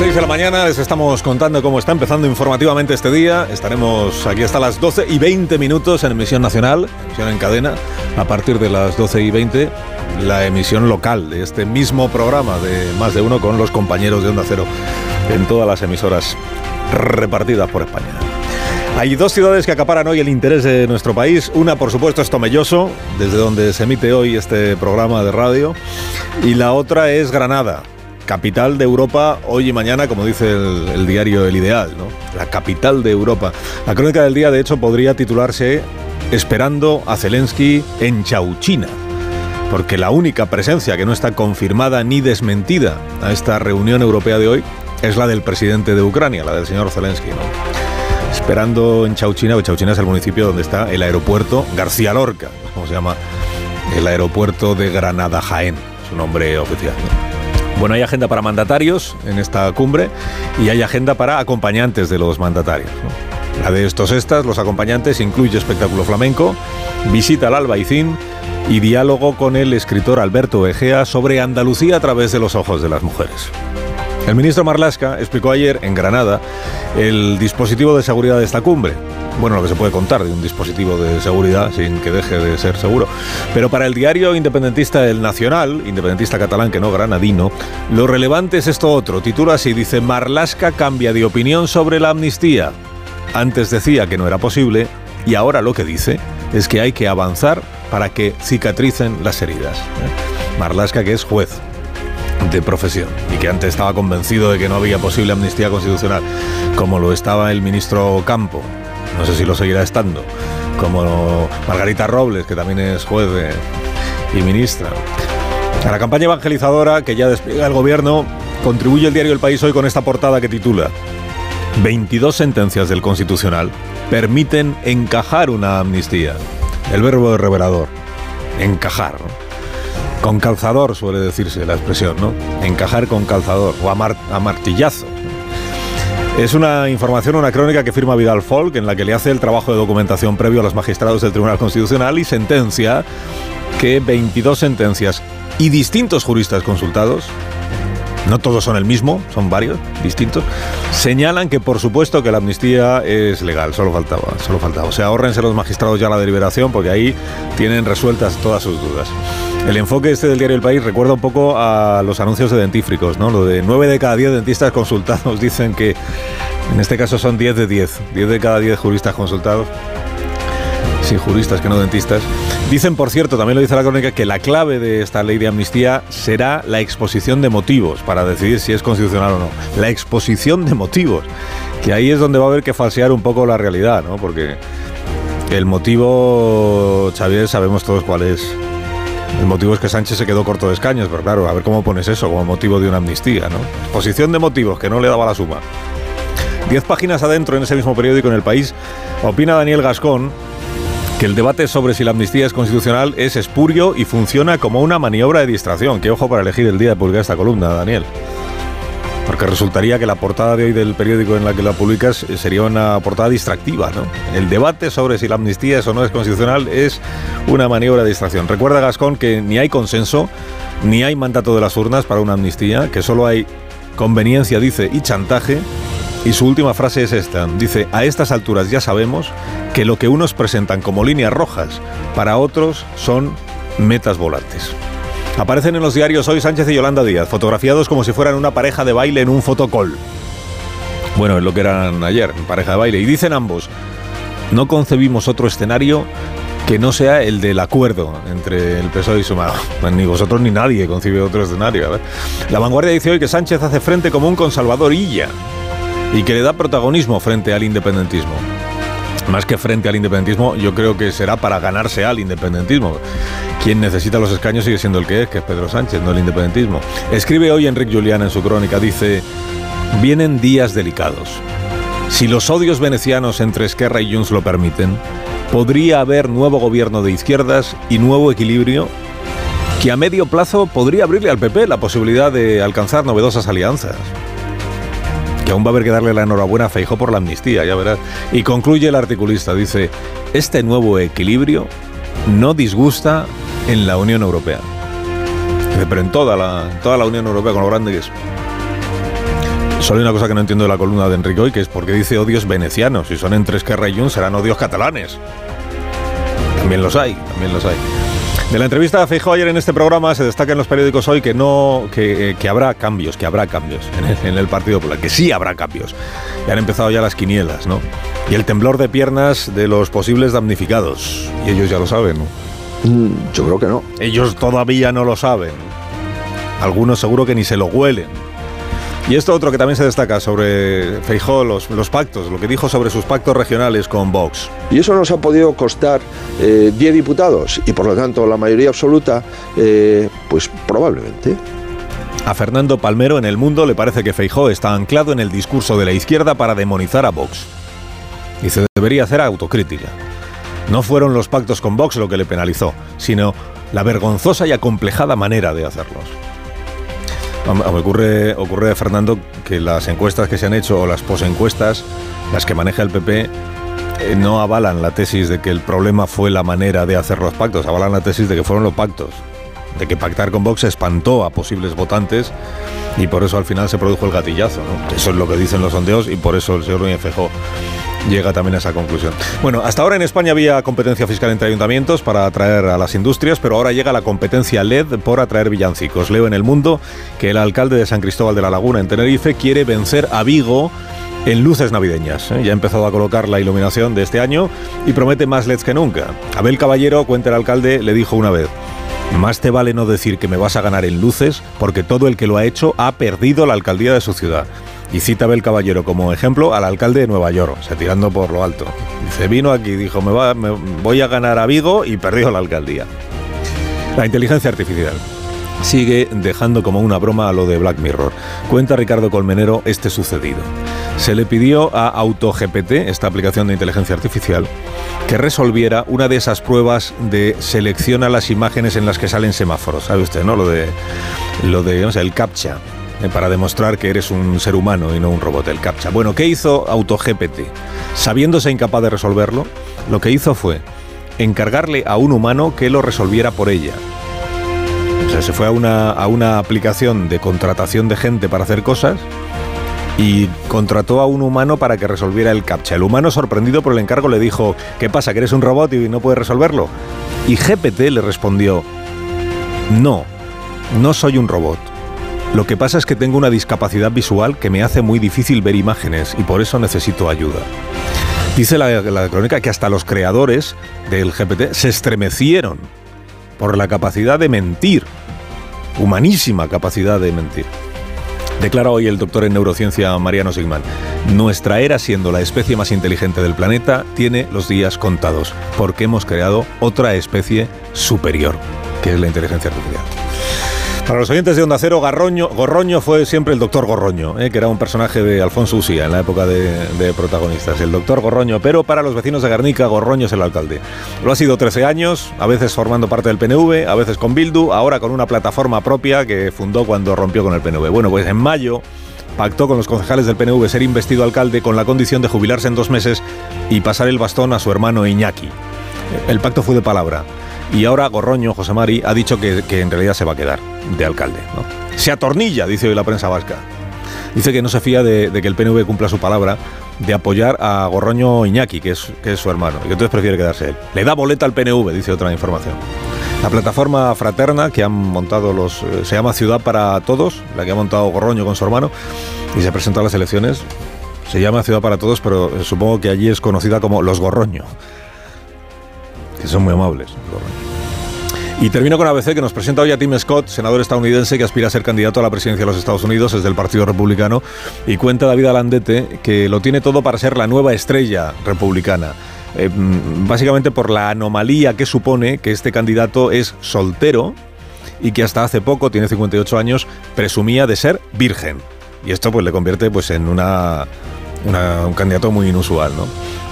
6 de la mañana les estamos contando cómo está empezando informativamente este día. Estaremos aquí hasta las 12 y 20 minutos en emisión nacional, emisión en cadena. A partir de las 12 y 20, la emisión local de este mismo programa de Más de Uno con los compañeros de Onda Cero en todas las emisoras repartidas por España. Hay dos ciudades que acaparan hoy el interés de nuestro país. Una, por supuesto, es Tomelloso, desde donde se emite hoy este programa de radio. Y la otra es Granada, capital de Europa hoy y mañana, como dice el, diario El Ideal, ¿no? La capital de Europa. La crónica del día, de hecho, podría titularse Esperando a Zelensky en Chauchina. Porque la única presencia que no está confirmada ni desmentida a esta reunión europea de hoy es la del presidente de Ucrania, la del señor Zelensky. Esperando en Chauchina, o Chauchina es el municipio donde está el aeropuerto García Lorca, como se llama el aeropuerto de Granada Jaén, su nombre oficial. Bueno, hay agenda para mandatarios en esta cumbre y hay agenda para acompañantes de los mandatarios. La de estos estas, los acompañantes, incluye espectáculo flamenco, visita al Albaicín y diálogo con el escritor Alberto Egea sobre Andalucía a través de los ojos de las mujeres. El ministro Marlasca explicó ayer en Granada el dispositivo de seguridad de esta cumbre. Bueno, lo que se puede contar de un dispositivo de seguridad sin que deje de ser seguro. Pero para el diario independentista El Nacional, independentista catalán que no granadino, lo relevante es esto otro. Titula así, dice, Marlasca cambia de opinión sobre la amnistía. Antes decía que no era posible y ahora lo que dice es que hay que avanzar para que cicatricen las heridas. Marlasca que es juez de profesión y que antes estaba convencido de que no había posible amnistía constitucional, como lo estaba el ministro Campo, no sé si lo seguirá estando, como Margarita Robles, que también es juez y ministra. A la campaña evangelizadora que ya despliega el gobierno, contribuye el diario El País hoy con esta portada que titula 22 sentencias del Constitucional permiten encajar una amnistía. El verbo revelador, encajar. Con calzador suele decirse la expresión, ¿no? Encajar con calzador o a martillazo. Es una información, una crónica que firma Vidal Folk, en la que le hace el trabajo de documentación previo a los magistrados del Tribunal Constitucional y sentencia que 22 sentencias y distintos juristas consultados, no todos son el mismo, son varios, distintos, señalan que por supuesto que la amnistía es legal, solo faltaba, solo faltaba. O sea, ahórrense los magistrados ya la deliberación porque ahí tienen resueltas todas sus dudas. El enfoque este del diario El País recuerda un poco a los anuncios de dentífricos, ¿no? Lo de 9 de cada 10 dentistas consultados dicen que en este caso son 10 de 10, 10 de cada 10 juristas consultados. Sí, juristas que no dentistas. Dicen, por cierto, también lo dice la crónica, que la clave de esta ley de amnistía será la exposición de motivos para decidir si es constitucional o no. La exposición de motivos, que ahí es donde va a haber que falsear un poco la realidad, ¿no? Porque el motivo, Xavier, sabemos todos cuál es. El motivo es que Sánchez se quedó corto de escaños, pero claro, a ver cómo pones eso como motivo de una amnistía, ¿no? Exposición de motivos, que no le daba la suma. Diez páginas adentro en ese mismo periódico en el país, opina Daniel Gascón que el debate sobre si la amnistía es constitucional es espurio y funciona como una maniobra de distracción. Qué ojo para elegir el día de publicar esta columna, Daniel. Porque resultaría que la portada de hoy del periódico en la que la publicas sería una portada distractiva, ¿no? El debate sobre si la amnistía es o no es constitucional es una maniobra de distracción. Recuerda, Gascón, que ni hay consenso, ni hay mandato de las urnas para una amnistía, que solo hay conveniencia, dice, y chantaje. Y su última frase es esta. Dice, a estas alturas ya sabemos que lo que unos presentan como líneas rojas, para otros son metas volantes. Aparecen en los diarios hoy Sánchez y Yolanda Díaz, fotografiados como si fueran una pareja de baile en un fotocall. Bueno, es lo que eran ayer, pareja de baile. Y dicen ambos, no concebimos otro escenario que no sea el del acuerdo entre el PSOE y Sumar. Ni vosotros ni nadie concibe otro escenario. La vanguardia dice hoy que Sánchez hace frente común con Salvador Illa y que le da protagonismo frente al independentismo. más que frente al independentismo, yo creo que será para ganarse al independentismo. Quien necesita los escaños sigue siendo el que es, que es Pedro Sánchez, no el independentismo. Escribe hoy Enrique Julián en su crónica, dice, vienen días delicados. Si los odios venecianos entre Esquerra y Junts lo permiten, podría haber nuevo gobierno de izquierdas y nuevo equilibrio que a medio plazo podría abrirle al PP la posibilidad de alcanzar novedosas alianzas aún va a haber que darle la enhorabuena a Feijó por la amnistía, ya verás. Y concluye el articulista, dice, este nuevo equilibrio no disgusta en la Unión Europea. Pero en toda la, toda la Unión Europea, con lo grande que es. Solo hay una cosa que no entiendo de la columna de Enrique hoy, que es porque dice odios venecianos. Si son entre Esquerra y Junts, serán odios catalanes. También los hay, también los hay. De la entrevista a Feijóo ayer en este programa se destaca en los periódicos hoy que no que, eh, habrá cambios, que habrá cambios en el, Partido Popular, que sí habrá cambios. Y han empezado ya las quinielas, ¿no? Y el temblor de piernas de los posibles damnificados. Y ellos ya lo saben, ¿no? Mm, yo creo que no. Ellos todavía no lo saben. Algunos seguro que ni se lo huelen. Y esto otro que también se destaca sobre Feijó, los, pactos, lo que dijo sobre sus pactos regionales con Vox. Y eso nos ha podido costar 10 eh, diputados y por lo tanto la mayoría absoluta, eh, pues probablemente. A Fernando Palmero en El Mundo le parece que Feijó está anclado en el discurso de la izquierda para demonizar a Vox. Y se debería hacer autocrítica. No fueron los pactos con Vox lo que le penalizó, sino la vergonzosa y acomplejada manera de hacerlos. Ocurre, ocurre, Fernando, que las encuestas que se han hecho o las posencuestas, las que maneja el PP, eh, no avalan la tesis de que el problema fue la manera de hacer los pactos, avalan la tesis de que fueron los pactos, de que pactar con Vox espantó a posibles votantes y por eso al final se produjo el gatillazo. Eso es lo que dicen los sondeos y por eso el señor Núñez Feijóo llega también a esa conclusión. Bueno, hasta ahora en España había competencia fiscal entre ayuntamientos para atraer a las industrias, pero ahora llega la competencia LED por atraer villancicos. Leo en el mundo que el alcalde de San Cristóbal de la Laguna, en Tenerife, quiere vencer a Vigo en luces navideñas. ¿eh? Ya ha empezado a colocar la iluminación de este año y promete más LEDs que nunca. Abel Caballero, cuenta el alcalde, le dijo una vez, más te vale no decir que me vas a ganar en luces, porque todo el que lo ha hecho ha perdido la alcaldía de su ciudad. Y cita Abel Caballero como ejemplo al alcalde de Nueva York, se tirando por lo alto. Dice, vino aquí, dijo, me, va, me voy a ganar a Vigo y perdió la alcaldía. La inteligencia artificial sigue dejando como una broma a lo de Black Mirror. Cuenta Ricardo Colmenero este sucedido. Se le pidió a AutoGPT, esta aplicación de inteligencia artificial, que resolviera una de esas pruebas de selecciona las imágenes en las que salen semáforos. ¿Sabe usted, no? Lo de, lo de o sea, el CAPTCHA, para demostrar que eres un ser humano y no un robot, el CAPTCHA. Bueno, ¿qué hizo AutoGPT? Sabiéndose incapaz de resolverlo, lo que hizo fue encargarle a un humano que lo resolviera por ella. O sea, se fue a una, a una aplicación de contratación de gente para hacer cosas y contrató a un humano para que resolviera el captcha. El humano, sorprendido por el encargo, le dijo, ¿qué pasa? ¿Que eres un robot y no puedes resolverlo? Y GPT le respondió, no, no soy un robot. Lo que pasa es que tengo una discapacidad visual que me hace muy difícil ver imágenes y por eso necesito ayuda. Dice la, la crónica que hasta los creadores del GPT se estremecieron por la capacidad de mentir, humanísima capacidad de mentir. Declara hoy el doctor en neurociencia Mariano Sigman. Nuestra era, siendo la especie más inteligente del planeta, tiene los días contados, porque hemos creado otra especie superior, que es la inteligencia artificial. Para los oyentes de Onda Cero, Gorroño fue siempre el doctor Gorroño, eh, que era un personaje de Alfonso Usía en la época de, protagonistas. El doctor Gorroño, pero para los vecinos de Guernica, Gorroño es el alcalde. Lo ha sido 13 años, a veces formando parte del PNV, a veces con Bildu, ahora con una plataforma propia que fundó cuando rompió con el PNV. Bueno, pues en mayo pactó con los concejales del PNV ser investido alcalde con la condición de jubilarse en dos meses y pasar el bastón a su hermano Iñaki. El pacto fue de palabra. Y ahora Gorroño, José Mari, ha dicho que, en realidad se va a quedar de alcalde. Se atornilla, dice hoy la prensa vasca. Dice que no se fía de, que el PNV cumpla su palabra de apoyar a Gorroño Iñaki, que es, su hermano, y que entonces prefiere quedarse él. Le da boleta al PNV, dice otra información. La plataforma fraterna que han montado los. Eh, se llama Ciudad para Todos, la que ha montado Gorroño con su hermano, y se presentó a las elecciones. Se llama Ciudad para Todos, pero supongo que allí es conocida como Los Gorroño que son muy amables. Y termino con ABC, que nos presenta hoy a Tim Scott, senador estadounidense que aspira a ser candidato a la presidencia de los Estados Unidos desde el Partido Republicano, y cuenta David Alandete que lo tiene todo para ser la nueva estrella republicana. Eh, mm, básicamente por la anomalía que supone que este candidato es soltero y que hasta hace poco, tiene 58 años, presumía de ser virgen. Y esto pues le convierte pues en una, un candidato muy inusual, ¿no?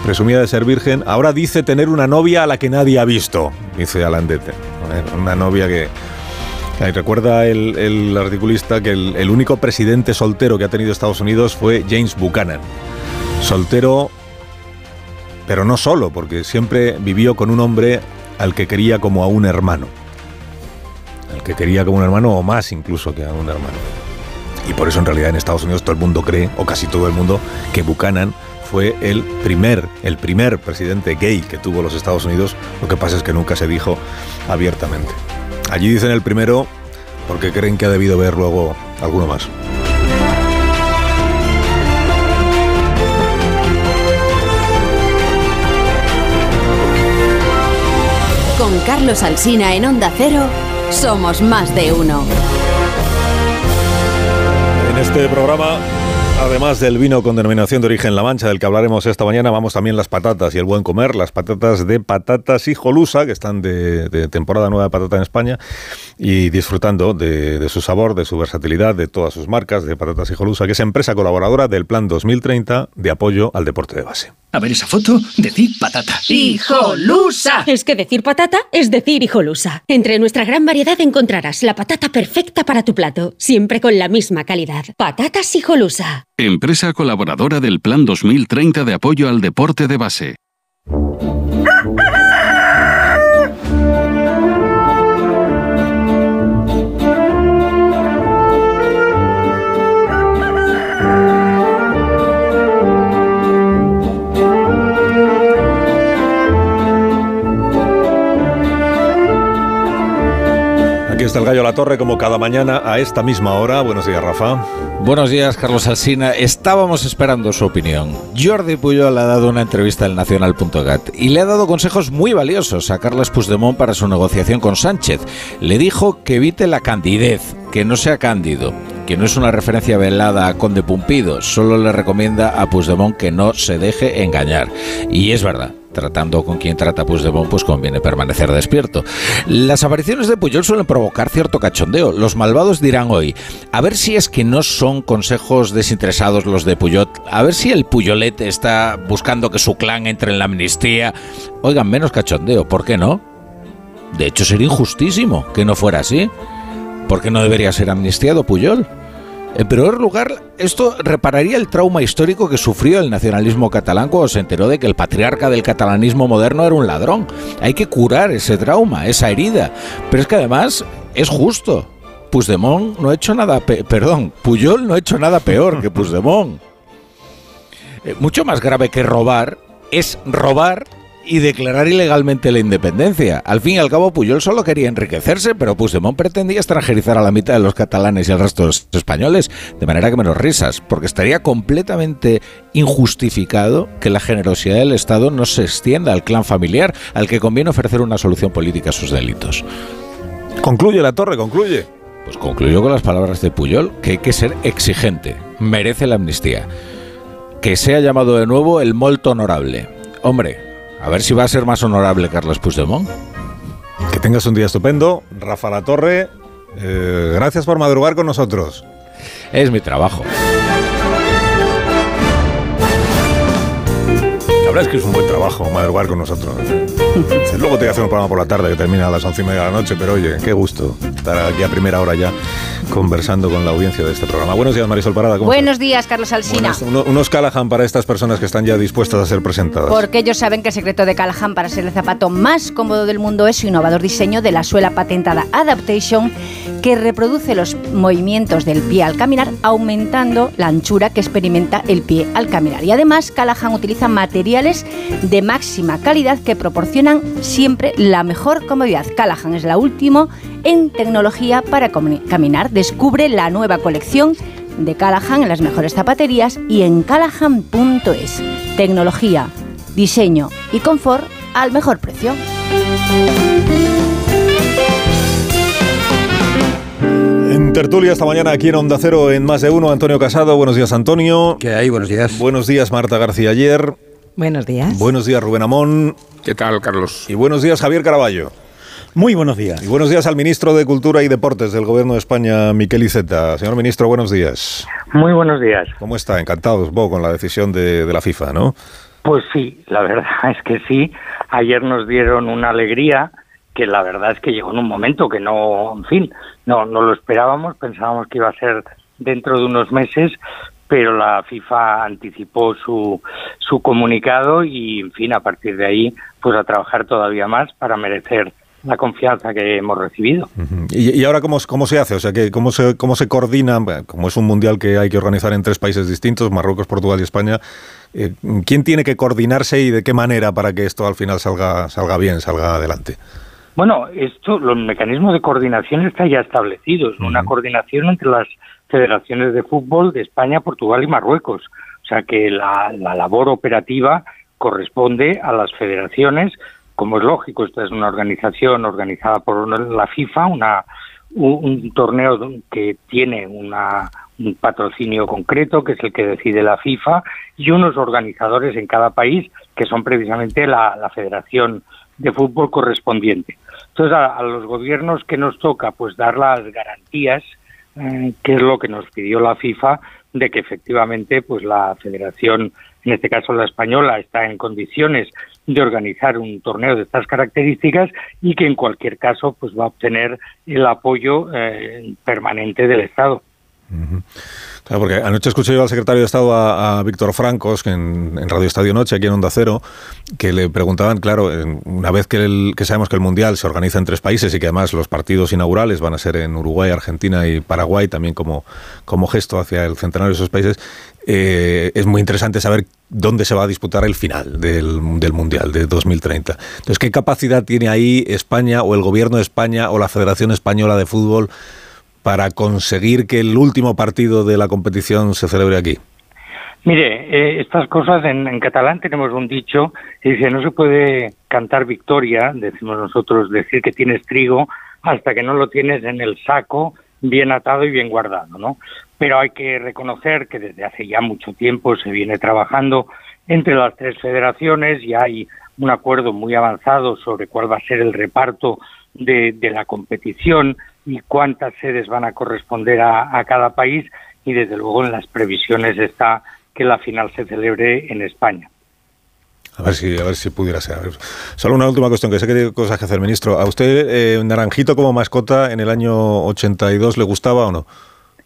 Presumía de ser virgen, ahora dice tener una novia a la que nadie ha visto, dice Alandete. Una novia que... recuerda el, articulista que el, el único presidente soltero que ha tenido Estados Unidos fue James Buchanan. Soltero, pero no solo, porque siempre vivió con un hombre al que quería como a un hermano. Al que quería como un hermano o más incluso que a un hermano. Y por eso en realidad en Estados Unidos todo el mundo cree, o casi todo el mundo, que Buchanan fue el primer, el primer presidente gay que tuvo los Estados Unidos. Lo que pasa es que nunca se dijo abiertamente. Allí dicen el primero porque creen que ha debido ver luego alguno más. Con Carlos Alsina en Onda Cero, somos más de uno. Este programa Además del vino con denominación de origen La Mancha, del que hablaremos esta mañana, vamos también las patatas y el buen comer, las patatas de patatas y jolusa, que están de, temporada nueva de patata en España, y disfrutando de, de, su sabor, de su versatilidad, de todas sus marcas de patatas y jolusa, que es empresa colaboradora del Plan 2030 de apoyo al deporte de base. A ver esa foto, decir patata. ¡Hijolusa! Es que decir patata es decir hijolusa. Entre nuestra gran variedad encontrarás la patata perfecta para tu plato, siempre con la misma calidad. Patatas hijolusa. Empresa colaboradora del Plan 2030 de apoyo al deporte de base. Está el Gallo La Torre como cada mañana a esta misma hora. Buenos días, Rafa. Buenos días, Carlos Alsina. Estábamos esperando su opinión. Jordi Puyol ha dado una entrevista al Nacional.gat y le ha dado consejos muy valiosos a Carlos Puigdemont para su negociación con Sánchez. Le dijo que evite la candidez, que no sea cándido, que no es una referencia velada a Conde Pumpido, solo le recomienda a Puigdemont que no se deje engañar. Y es verdad, tratando con quien trata Puigdemont, pues conviene permanecer despierto. Las apariciones de Puyol suelen provocar cierto cachondeo. Los malvados dirán hoy, a ver si es que no son consejos desinteresados los de Puyol, a ver si el Puyolete está buscando que su clan entre en la amnistía. Oigan, menos cachondeo, ¿por qué no? De hecho, sería injustísimo que no fuera así. ¿Por qué no debería ser amnistiado Puyol? En primer lugar, esto repararía el trauma histórico que sufrió el nacionalismo catalán cuando se enteró de que el patriarca del catalanismo moderno era un ladrón. Hay que curar ese trauma, esa herida. Pero es que además es justo. Puigdemont no ha hecho nada, perdón, Puyol no ha hecho nada peor que Puigdemont. Eh, mucho más grave que robar es robar y declarar ilegalmente la independencia. Al fin y al cabo, Puyol solo quería enriquecerse, pero Puigdemont pretendía extranjerizar a la mitad de los catalanes y al resto de los españoles, de manera que menos risas, porque estaría completamente injustificado que la generosidad del Estado no se extienda al clan familiar, al que conviene ofrecer una solución política a sus delitos. Concluye la torre, concluye. Pues concluyo con las palabras de Puyol, que hay que ser exigente, merece la amnistía. Que sea llamado de nuevo el molto honorable. Hombre, a ver si va a ser más honorable Carlos Puigdemont. Que tengas un día estupendo. Rafa La Torre, eh, gracias por madrugar con nosotros. Es mi trabajo. La verdad es que es un buen trabajo madrugar con nosotros. Luego te voy a hacer un programa por la tarde que termina a las once y media de la noche, pero oye, qué gusto estar aquí a primera hora ya conversando con la audiencia de este programa. Buenos días, Marisol Parada. Buenos días, Carlos Alsina. unos Callahan para estas personas que están ya dispuestas a ser presentadas. Porque ellos saben que el secreto de Callahan para ser el zapato más cómodo del mundo es su innovador diseño de la suela patentada Adaptation, que reproduce los movimientos del pie al caminar, aumentando la anchura que experimenta el pie al caminar. Y además, Callahan utiliza materiales de máxima calidad que proporcionan siempre la mejor comodidad. Callahan es la última en tecnología para caminar. Descubre la nueva colección de Callahan en las mejores zapaterías y en callahan.es. Tecnología, diseño y confort al mejor precio. En tertulia esta mañana aquí en Onda Cero en Más de Uno, Antonio Casado. Buenos días, Antonio. ¿Qué hay? Buenos días. Buenos días, Marta García. Ayer Buenos días. Buenos días Rubén Amón. ¿Qué tal, Carlos? Y buenos días Javier Caraballo. Muy buenos días. Y buenos días al ministro de Cultura y Deportes del Gobierno de España, Miquel Iceta. Señor ministro, buenos días. Muy buenos días. ¿Cómo está? Encantado, supongo, con la decisión de, de la FIFA, ¿no? Pues sí, la verdad es que sí. Ayer nos dieron una alegría que la verdad es que llegó en un momento que no, en fin, no, no lo esperábamos, pensábamos que iba a ser dentro de unos meses, pero la FIFA anticipó su, su comunicado y, en fin, a partir de ahí, pues a trabajar todavía más para merecer la confianza que hemos recibido. ¿Y, y ahora cómo, cómo, se hace? O sea, que cómo se, cómo se coordina, como es un mundial que hay que organizar en tres países distintos, Marruecos, Portugal y España, eh, ¿quién tiene que coordinarse y de qué manera para que esto al final salga, salga bien, salga adelante? Bueno, esto, los mecanismos de coordinación están ya establecidos, uh -huh. una coordinación entre las federaciones de fútbol de España, Portugal y Marruecos. O sea que la, la labor operativa corresponde a las federaciones, como es lógico, esta es una organización organizada por la FIFA, una, un, torneo que tiene una, un patrocinio concreto, que es el que decide la FIFA, y unos organizadores en cada país, que son precisamente la, federación de fútbol correspondiente. Entonces, a, a, los gobiernos que nos toca, pues dar las garantías, que es lo que nos pidió la FIFA, de que efectivamente, pues la federación, en este caso la española, está en condiciones de organizar un torneo de estas características y que en cualquier caso, pues va a obtener el apoyo eh, permanente del Estado. Uh. Porque anoche escuché yo al secretario de Estado, a, Víctor Francos, en, Radio Estadio Noche, aquí en Onda Cero, que le preguntaban, claro, una vez que, sabemos que el Mundial se organiza en tres países y que además los partidos inaugurales van a ser en Uruguay, Argentina y Paraguay, también como, como gesto hacia el centenario de esos países, eh, es muy interesante saber dónde se va a disputar el final del, del, Mundial de 2030. Entonces, ¿qué capacidad tiene ahí España o el Gobierno de España o la Federación Española de Fútbol? Para conseguir que el último partido de la competición se celebre aquí? Mire, eh, estas cosas en, catalán tenemos un dicho que dice no se puede cantar victoria, decimos nosotros, decir que tienes trigo hasta que no lo tienes en el saco bien atado y bien guardado, ¿no? Pero hay que reconocer que desde hace ya mucho tiempo se viene trabajando entre las tres federaciones y hay un acuerdo muy avanzado sobre cuál va a ser el reparto de, de la competición y cuántas sedes van a corresponder a, a, cada país y desde luego en las previsiones está que la final se celebre en España. A ver si, a ver si pudiera ser. Solo una última cuestión, que sé que tiene cosas que hacer, ministro. ¿A usted eh, Naranjito como mascota en el año 82 le gustaba o no?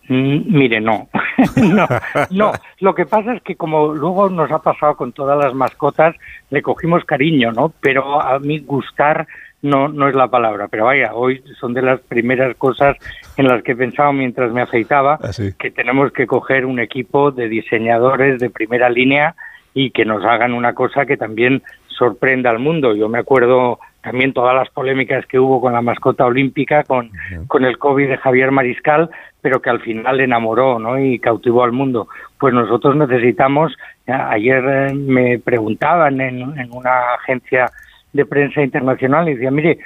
Mm, mire, no. no, no. Lo que pasa es que como luego nos ha pasado con todas las mascotas, le cogimos cariño, ¿no? Pero a mí gustar no, no es la palabra, pero vaya, hoy son de las primeras cosas en las que he pensado mientras me afeitaba, Así. que tenemos que coger un equipo de diseñadores de primera línea y que nos hagan una cosa que también sorprenda al mundo. Yo me acuerdo también todas las polémicas que hubo con la mascota olímpica, con, uh -huh. con el COVID de Javier Mariscal, pero que al final enamoró ¿no? y cautivó al mundo. Pues nosotros necesitamos, ayer eh, me preguntaban en, en una agencia de prensa internacional y decía, mire,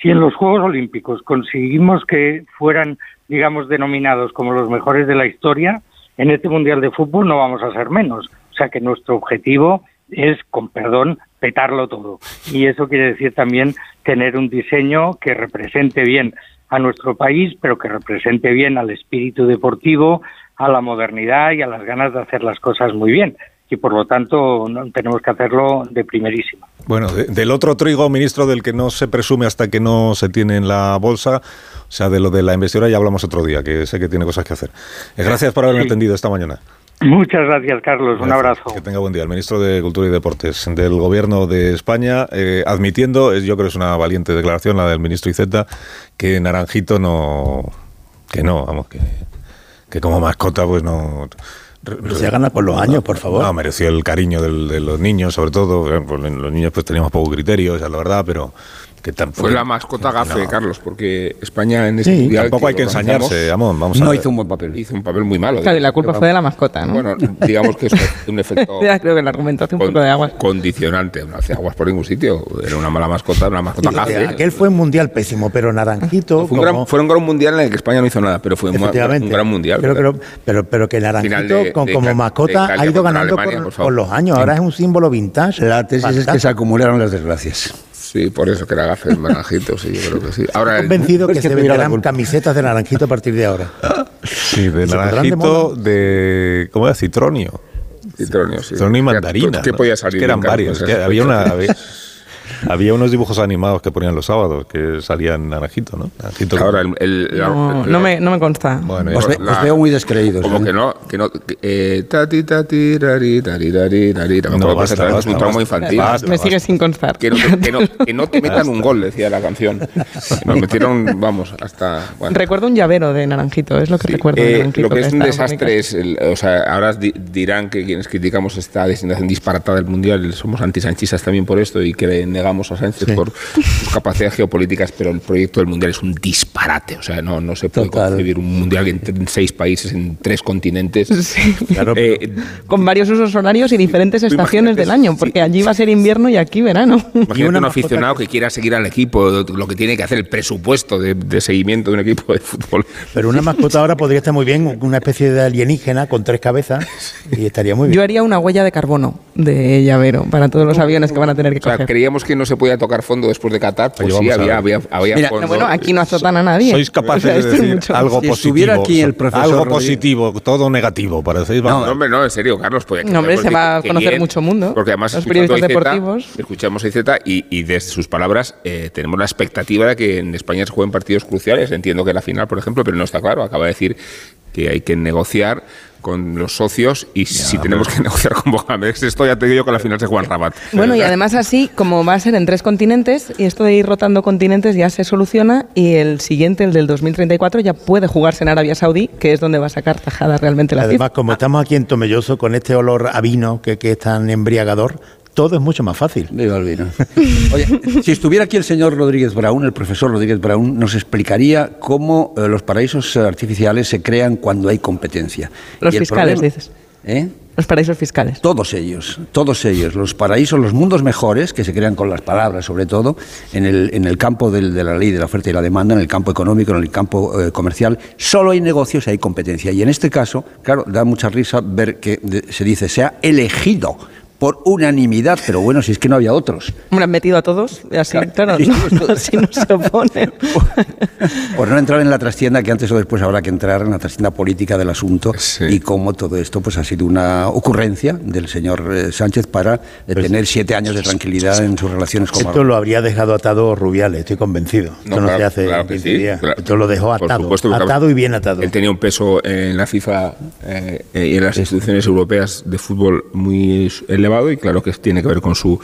si en los Juegos Olímpicos conseguimos que fueran, digamos, denominados como los mejores de la historia, en este Mundial de Fútbol no vamos a ser menos. O sea que nuestro objetivo es, con perdón, petarlo todo. Y eso quiere decir también tener un diseño que represente bien a nuestro país, pero que represente bien al espíritu deportivo, a la modernidad y a las ganas de hacer las cosas muy bien y por lo tanto no, tenemos que hacerlo de primerísima. Bueno, de, del otro trigo, ministro, del que no se presume hasta que no se tiene en la bolsa, o sea, de lo de la investidura ya hablamos otro día, que sé que tiene cosas que hacer. Eh, gracias por haberme sí. atendido esta mañana. Muchas gracias, Carlos. Gracias. Un abrazo. Que tenga buen día. El ministro de Cultura y Deportes del Gobierno de España, eh, admitiendo, yo creo que es una valiente declaración la del ministro Iceta, que Naranjito no. que no, vamos, que, que como mascota, pues no pero se gana por los años, por favor. No, mereció el cariño del, de los niños, sobre todo. Pues los niños pues teníamos poco criterio, esa es la verdad, pero Que Fue la mascota gafe, No. Carlos, porque España en este Sí, mundial. tampoco hay que ensañarse, Amón, vamos a No ver. hizo un buen papel. Hizo un papel muy malo. Claro, y la culpa fue de la mascota, ¿no? Bueno, digamos que es un efecto Ya creo que el argumento hace un poco de agua. condicionante. No hacía aguas por ningún sitio. Era una mala mascota, una mascota Sí, gafe. aquel fue un mundial pésimo, pero Naranjito. Fue un, gran, fue un gran mundial en el que España no hizo nada, pero fue un, Efectivamente. un gran mundial. Pero, pero, pero, pero que Naranjito, de- con- de como de mascota, ha ido ganando Alemania, con, por con los años. Ahora es un símbolo vintage. La tesis es que se acumularon las desgracias. Sí, por eso que era gafe el naranjito, sí, yo creo que sí. Ahora, Estoy convencido Es que, se la venderán camisetas de Naranjito a partir de ahora. Sí, de de naranjito, moda. de. ¿Cómo era? Citronio. Citronio, sí. Citronio y ¿Qué- mandarina. qué ¿no? podía Es salir que eran varios. Que había, una, había, unos dibujos animados que ponían los sábados que salían naranjito, ¿no? Naranjito. Ahora, el, el- la- No, el- no me, no me consta. Bueno, Os, ve- la- os veo muy descreídos. Como ¿eh? que no, que no, que, eh, tati, tati, rari, tari, rari, rari. Me No, basta, perfectamente, es un basta, trauma basta. infantil. Basta, me sigue sin constar. Que no, te, que, no, que no te metan un gol, decía la canción. Nos metieron, vamos, hasta... Bueno. Recuerdo un llavero de Naranjito, es lo que Sí, recuerdo de eh, Naranjito. lo que es un desastre es, el- o sea, ahora di- dirán que quienes criticamos esta designación disparatada del Mundial somos antisanchistas también por esto y que le negamos a Sánchez por sus capacidades geopolíticas, pero el proyecto del Mundial es un disparate, o sea, no, no se puede Total. concebir un Mundial en, en seis países, en tres continentes. Sí. Eh, Con varios usos horarios y diferentes estaciones del año, sí. porque allí va a ser invierno y aquí verano. Imagínate una un aficionado que quiera seguir al equipo, lo que tiene que hacer, el presupuesto de, de seguimiento de un equipo de fútbol. Pero una mascota ahora podría estar muy bien, una especie de alienígena con tres cabezas, y estaría muy bien. Yo haría una huella de carbono de llavero para todos los aviones que van a tener que O sea, coger. creíamos que no se podía tocar fondo después de Qatar, pues Oye, sí, había, había, había Mira, fondo. Bueno, aquí no azotan a nadie. Sois capaces O sea, de decir mucho- algo Si positivo. estuviera aquí el profesor algo Rodríguez- positivo, todo negativo, parecéis. No, hombre, no, en serio, Carlos. Pues, No, hombre, se va a conocer mucho mundo. Porque además, Los periodistas deportivos. escuchamos a IZ y, y de sus palabras eh, tenemos la expectativa de que en España se jueguen partidos cruciales. Entiendo que la final, por ejemplo, pero no está claro. Acaba de decir que hay que negociar con los socios y si tenemos que negociar con Bocamex, esto ya te digo que la final se juega en Rabat. Bueno, y además así, como va a ser en tres continentes, y esto de ir rotando continentes ya se soluciona, y el siguiente, el del 2034, ya puede jugarse en Arabia Saudí, que es donde va a sacar tajada realmente la Además, como estamos aquí en Tomelloso, con este olor a vino que, que es tan embriagador, todo es mucho más fácil. Viva el vino. Oye, si estuviera aquí el señor Rodríguez Brown, el profesor Rodríguez Brown, nos explicaría cómo eh, los paraísos artificiales se crean cuando hay competencia. Los fiscales, problema- dices. ¿Eh? Los paraísos fiscales. Todos ellos, todos ellos, los paraísos, los mundos mejores, que se crean con las palabras sobre todo, en el, en el campo del- de la ley de la oferta y la demanda, en el campo económico, en el campo eh, comercial, solo hay negocios y hay competencia. Y en este caso, claro, da mucha risa ver que de- se dice, se ha elegido por unanimidad, pero bueno, si es que no había otros. Hombre, han metido a todos, y así, claro, Sí, no, no, así no se oponen. Por no entrar en la trastienda, que antes o después habrá que entrar en la trastienda política del asunto Sí. y cómo todo esto pues ha sido una ocurrencia del señor eh, Sánchez para eh, tener siete años de tranquilidad en sus relaciones con Esto Marruecos. lo habría dejado atado Rubiales, estoy convencido. Esto no, claro, se hace claro en que 15 sí, claro. Esto lo dejó atado, supuesto, atado y bien atado. Él tenía un peso en la FIFA eh, eh, y en las instituciones europeas de fútbol muy elevado y claro que tiene que ver con su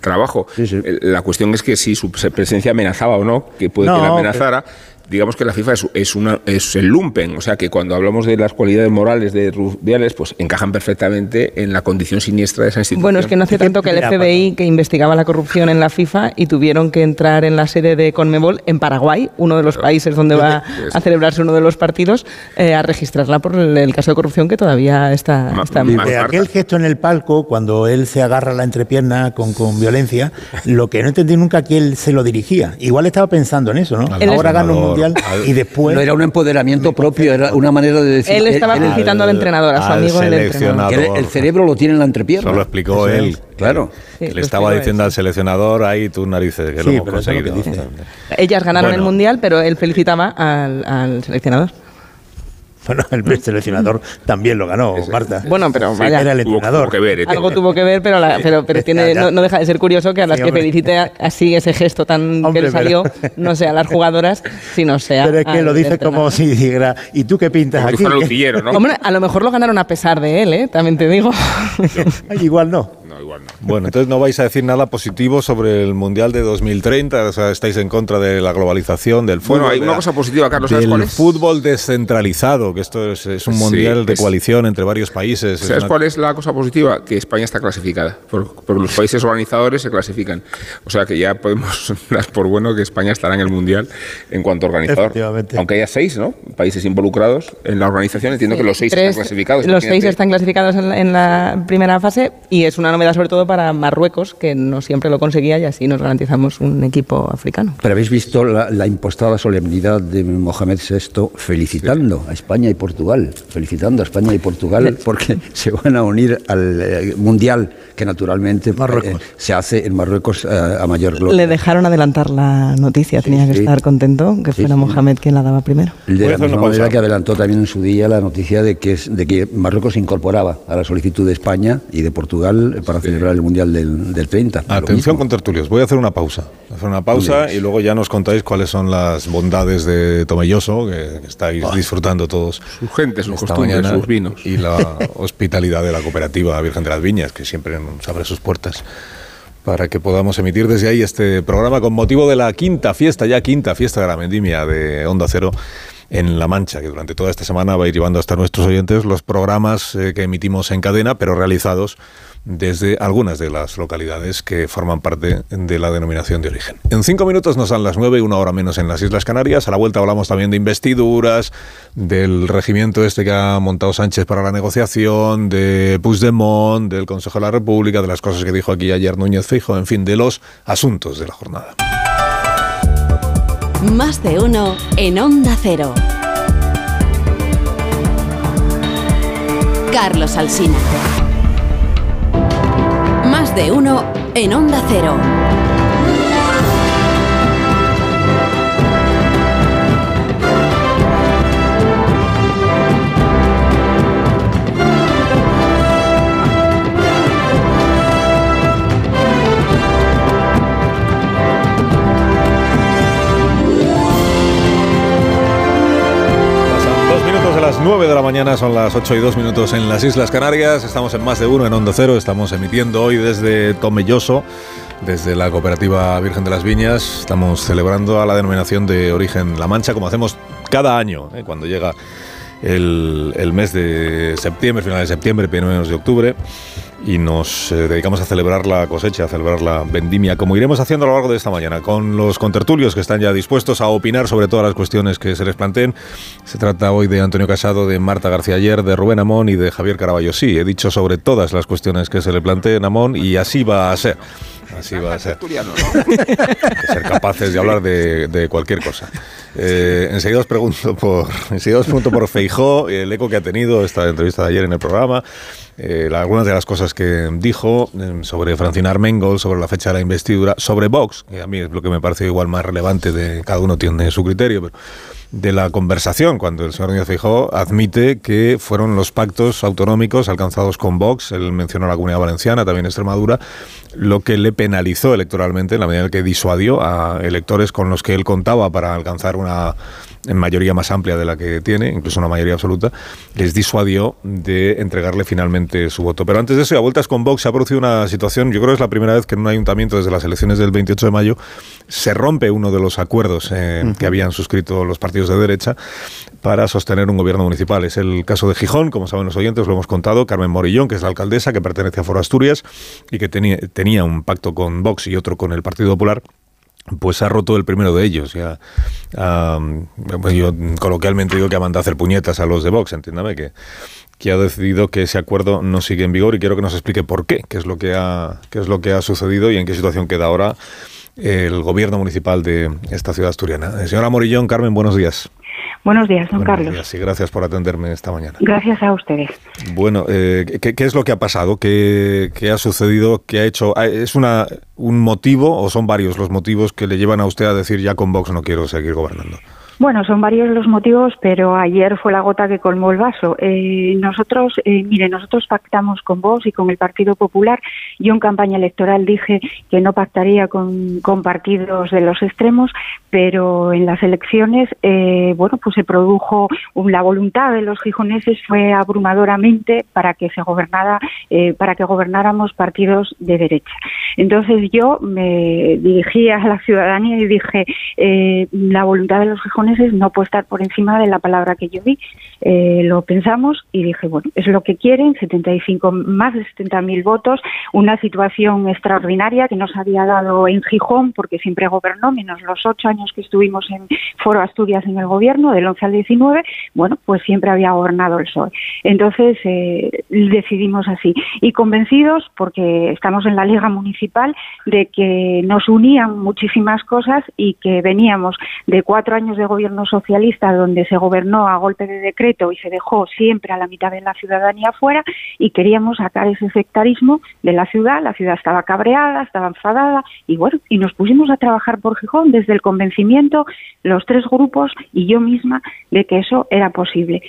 trabajo. Eh, La cuestión es que si su presencia amenazaba o no, que puede que la amenazara. Digamos que la FIFA es, es, una, es el lumpen, o sea que cuando hablamos de las cualidades morales de Rubiales, pues encajan perfectamente en la condición siniestra de esa institución. Bueno, es que no hace tanto que el FBI, que investigaba la corrupción en la FIFA, y tuvieron que entrar en la sede de Conmebol en Paraguay, uno de los países donde va a celebrarse uno de los partidos, eh, a registrarla por el, el caso de corrupción que todavía está, está en ma- marcha. De aquel gesto en el palco, cuando él se agarra la entrepierna con, con violencia, lo que no entendí nunca que él se lo dirigía. Igual estaba pensando en eso, ¿no? Ahora gana un mundial al- y después. No era un empoderamiento propio, era una manera de decir. Él estaba felicitando al entrenador, a su al amigo el entrenador. que el, el cerebro lo tiene en la entrepierna. Eso lo explicó Eso es, él. Claro. Que Sí, le estaba diciendo al seleccionador, ahí tú narices, que Sí, lo hemos lo que. Ellas ganaron Bueno. el mundial, pero él felicitaba al, al seleccionador. Bueno, el seleccionador también lo ganó, Marta. Bueno, pero Sí, vaya. Era el Tuvo- entrenador. tuvo que ver, ¿eh? Algo tuvo que ver, pero, la- pero, pero tiene, Ya, ya. No, no deja de ser curioso que a las Sí, que felicite así ese gesto tan Hombre, que le salió, pero- no sea a las jugadoras, sino sea. Pero es que lo dice como si dijera, ¿y tú qué pintas Como si aquí? fuera un utillero, ¿no? Hombre, a lo mejor lo ganaron a pesar de él, ¿eh? También te digo. Ay, igual no. No, igual igual no. Bueno, entonces no vais a decir nada positivo sobre el Mundial de 2030, o sea, estáis en contra de la globalización, del fútbol. Bueno, hay una la- cosa positiva, Carlos, ¿sabes Del cuál es? fútbol descentralizado, que esto es, es un Sí, mundial de es- coalición entre varios países. es ¿Sabes una- cuál es la cosa positiva? Que España está clasificada. Por, por los países organizadores se clasifican. O sea que ya podemos dar por bueno que España estará en el Mundial en cuanto a organizador. Aunque haya seis ¿no? países involucrados en la organización, entiendo que los seis Tres- están clasificados. Los seis están clasificados en la, en la primera fase y es una novedad sobre todo para Marruecos, que no siempre lo conseguía y así nos garantizamos un equipo africano. Pero habéis visto la, la impostada solemnidad de Mohamed VI felicitando a España y Portugal, felicitando a España y Portugal porque se van a unir al eh, mundial que naturalmente eh, se hace en Marruecos eh, a mayor gloria. Le dejaron adelantar la noticia, tenía que sí. estar contento que Sí, fuera sí. Mohamed quien la daba primero. De la misma manera que adelantó también en su día la noticia de que, es- de que Marruecos se incorporaba a la solicitud de España y de Portugal para celebrar el Mundial del, del 30. Lo Atención con tertulios, voy a hacer una pausa. Voy a hacer una pausa y luego ya nos contáis cuáles son las bondades de Tomelloso, que, que estáis disfrutando todos. Sus gentes, sus costumbres, mañana, sus vinos. Y la hospitalidad de la cooperativa Virgen de las Viñas, que siempre nos abre sus puertas para que podamos emitir desde ahí este programa con motivo de la quinta fiesta, ya quinta fiesta de la vendimia de Onda Cero en La Mancha, que durante toda esta semana va a ir llevando hasta nuestros oyentes los programas eh, que emitimos en cadena, pero realizados desde algunas de las localidades que forman parte de la denominación de origen. En cinco minutos nos dan las nueve una hora menos en las Islas Canarias. A la vuelta hablamos también de investiduras, del regimiento este que ha montado Sánchez para la negociación, de Puigdemont, del Consejo de la República, de las cosas que dijo aquí ayer Núñez Fijo, en fin, de los asuntos de la jornada. Más de uno en Onda Cero. Carlos Alsina. De uno en Onda Cero. De las 9 de la mañana, son las 8 y 2 minutos en las Islas Canarias. Estamos en más de uno en Onda Cero. Estamos emitiendo hoy desde Tomelloso, desde la cooperativa Virgen de las Viñas. Estamos celebrando a la denominación de origen La Mancha, como hacemos cada año, ¿eh? cuando llega el, el mes de septiembre, final de septiembre, primeros de octubre. Y nos eh, dedicamos a celebrar la cosecha, a celebrar la vendimia, como iremos haciendo a lo largo de esta mañana, con los contertulios que están ya dispuestos a opinar sobre todas las cuestiones que se les planteen. Se trata hoy de Antonio Casado, de Marta García Ayer, de Rubén Amón y de Javier Caraballo. Sí, he dicho sobre todas las cuestiones que se le planteen Amón y así va a ser. Así va a ser. De ser capaces de hablar de, de cualquier cosa. Eh, enseguida os pregunto por enseguida os pregunto por Feijó, el eco que ha tenido esta entrevista de ayer en el programa, eh, algunas de las cosas que dijo eh, sobre Francina Armengol, sobre la fecha de la investidura, sobre Vox, que a mí es lo que me parece igual más relevante, de cada uno tiene su criterio, pero de la conversación, cuando el señor Núñez Feijóo admite que fueron los pactos autonómicos alcanzados con Vox, él mencionó la Comunidad Valenciana, también Extremadura, lo que le penalizó electoralmente en la medida en que disuadió a electores con los que él contaba para alcanzar una en mayoría más amplia de la que tiene, incluso una mayoría absoluta, les disuadió de entregarle finalmente su voto. Pero antes de eso, y a vueltas con Vox, se ha producido una situación, yo creo que es la primera vez que en un ayuntamiento desde las elecciones del 28 de mayo se rompe uno de los acuerdos eh, que habían suscrito los partidos de derecha para sostener un gobierno municipal. Es el caso de Gijón, como saben los oyentes, lo hemos contado, Carmen Morillón, que es la alcaldesa, que pertenece a Foro Asturias y que tenía, tenía un pacto con Vox y otro con el Partido Popular pues ha roto el primero de ellos. Ya, pues yo coloquialmente digo que ha mandado a hacer puñetas a los de Vox, entiéndame, que, que ha decidido que ese acuerdo no sigue en vigor y quiero que nos explique por qué, qué es lo que ha, qué es lo que ha sucedido y en qué situación queda ahora el gobierno municipal de esta ciudad asturiana. Eh, Señora Morillón, Carmen, buenos días. Buenos días, don Buenos Carlos. días y gracias por atenderme esta mañana. Gracias a ustedes. Bueno, eh, ¿qué, qué es lo que ha pasado? ¿Qué, qué ha sucedido? ¿Qué ha hecho? Ah, ¿Es una, un motivo o son varios los motivos que le llevan a usted a decir ya con Vox no quiero seguir gobernando? Bueno, son varios los motivos, pero ayer fue la gota que colmó el vaso. Eh, nosotros, eh, mire, nosotros pactamos con vos y con el Partido Popular. Yo en campaña electoral dije que no pactaría con, partidos de los extremos, pero en las elecciones, eh, bueno, pues se produjo la voluntad de los gijoneses fue abrumadoramente para que se gobernara, eh, para que gobernáramos partidos de derecha. Entonces yo me dirigí a la ciudadanía y dije eh, la voluntad de los gijoneses no puede estar por encima de la palabra que yo vi. Eh, lo pensamos y dije, bueno, es lo que quieren, 75, más de 70.000 votos, una situación extraordinaria que nos había dado en Gijón, porque siempre gobernó, menos los ocho años que estuvimos en Foro Asturias en el gobierno, del 11 al 19, bueno, pues siempre había gobernado el PSOE. Entonces eh, decidimos así. Y convencidos, porque estamos en la Liga Municipal, de que nos unían muchísimas cosas y que veníamos de cuatro años de gobierno socialista donde se gobernó a golpe de decreto y se dejó siempre a la mitad de la ciudadanía fuera y queríamos sacar ese sectarismo de la ciudad. La ciudad estaba cabreada, estaba enfadada y bueno, y nos pusimos a trabajar por Gijón desde el convencimiento, los tres grupos y yo misma de que eso era posible.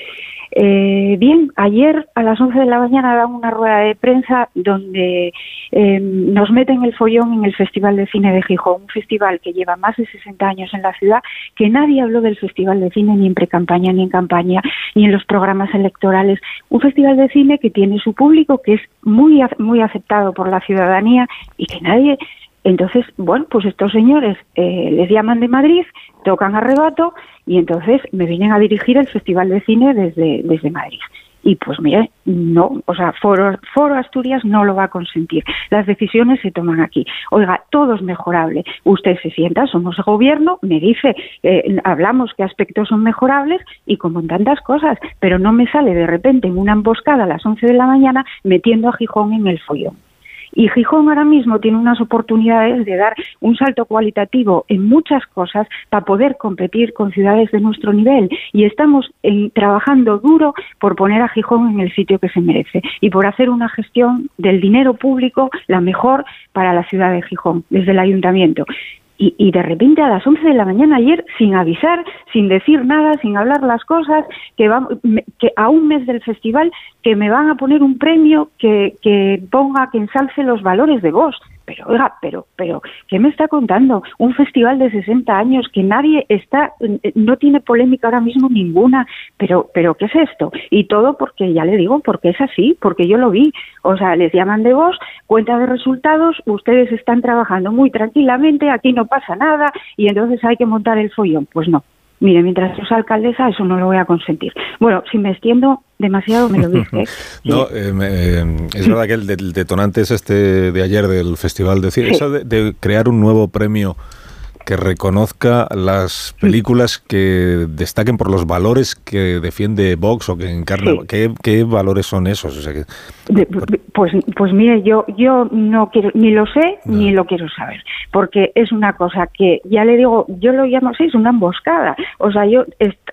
Eh, bien, ayer a las 11 de la mañana dan una rueda de prensa donde eh, nos meten el follón en el Festival de Cine de Gijón, un festival que lleva más de 60 años en la ciudad, que nadie habló del Festival de Cine ni en precampaña ni en campaña, ni en los programas electorales. Un festival de cine que tiene su público, que es muy, muy aceptado por la ciudadanía y que nadie entonces, bueno, pues estos señores eh, les llaman de Madrid, tocan arrebato y entonces me vienen a dirigir el Festival de Cine desde, desde Madrid. Y pues mire, no, o sea, Foro, Foro Asturias no lo va a consentir. Las decisiones se toman aquí. Oiga, todo es mejorable. Usted se sienta, somos gobierno, me dice, eh, hablamos qué aspectos son mejorables y como en tantas cosas, pero no me sale de repente en una emboscada a las 11 de la mañana metiendo a Gijón en el follón. Y Gijón ahora mismo tiene unas oportunidades de dar un salto cualitativo en muchas cosas para poder competir con ciudades de nuestro nivel. Y estamos trabajando duro por poner a Gijón en el sitio que se merece y por hacer una gestión del dinero público la mejor para la ciudad de Gijón, desde el ayuntamiento. Y, de repente a las 11 de la mañana ayer, sin avisar, sin decir nada, sin hablar las cosas, que, que a un mes del festival, que me van a poner un premio que, que ponga, que ensalce los valores de vos pero oiga, pero, pero, ¿qué me está contando? Un festival de 60 años que nadie está, no tiene polémica ahora mismo ninguna, pero, pero, ¿qué es esto? Y todo porque, ya le digo, porque es así, porque yo lo vi. O sea, les llaman de voz, cuenta de resultados, ustedes están trabajando muy tranquilamente, aquí no pasa nada, y entonces hay que montar el follón. Pues no, Mire, mientras yo sea alcaldesa, eso no lo voy a consentir. Bueno, si me extiendo demasiado, me lo dije. no, eh, eh, es verdad que el, detonante es este de ayer del Festival de Cine, eso de, crear un nuevo premio que reconozca las películas que destaquen por los valores que defiende Vox o que encarna. ¿Qué, valores son esos? pues, pues mire, yo, yo no quiero, ni lo sé ni lo quiero saber, porque es una cosa que, ya le digo, yo lo llamo así, es una emboscada. O sea, yo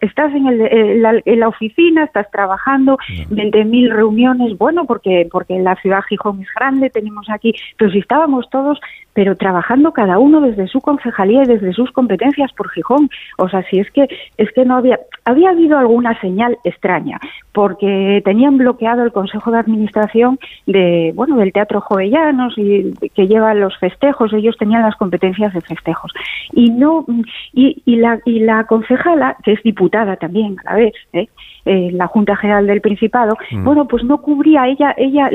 estás en, el, la, en la oficina, estás trabajando, 20.000 reuniones, bueno, porque, porque la ciudad Gijón es grande, tenemos aquí, pero si estábamos todos pero trabajando cada uno desde su concejalía y desde sus competencias por Gijón. O sea, si es que es que no había había habido alguna señal extraña, porque tenían bloqueado el Consejo de Administración de bueno del Teatro Jovellanos y que lleva los festejos, ellos tenían las competencias de festejos y no y, y la y la concejala que es diputada también a la vez, ¿eh? Eh la Junta General del Principado, mm. bueno, pues no cubría ella, ella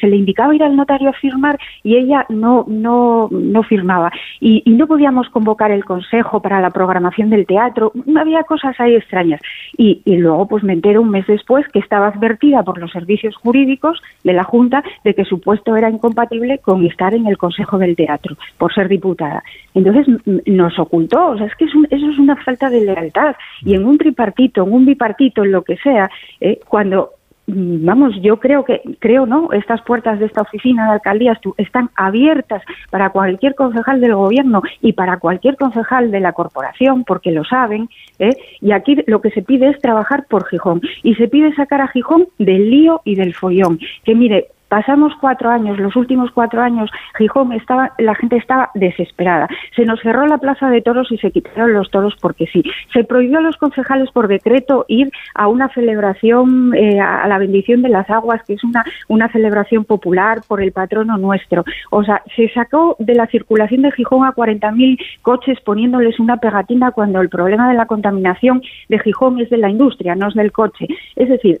se le indicaba ir al notario a firmar y ella no no no, firmaba. Y, no podíamos convocar el consejo para la programación del teatro. Había cosas ahí extrañas. Y, luego, pues me entero un mes después que estaba advertida por los servicios jurídicos de la Junta de que su puesto era incompatible con estar en el consejo del teatro por ser diputada. Entonces nos ocultó. O sea, es que eso es una falta de lealtad. Y en un tripartito, en un bipartito, lo que sea, eh, cuando Mm, vamos, yo creo que, creo no, estas puertas de esta oficina de alcaldías están abiertas para cualquier concejal del gobierno y para cualquier concejal de la corporación, porque lo saben, ¿eh? y aquí lo que se pide es trabajar por Gijón, y se pide sacar a Gijón del lío y del follón, que mire, Pasamos cuatro años, los últimos cuatro años, Gijón estaba, la gente estaba desesperada. Se nos cerró la plaza de toros y se quitaron los toros porque sí. Se prohibió a los concejales por decreto ir a una celebración, eh, a la bendición de las aguas, que es una, una celebración popular por el patrono nuestro. O sea, se sacó de la circulación de Gijón a 40.000 coches poniéndoles una pegatina cuando el problema de la contaminación de Gijón es de la industria, no es del coche. Es decir,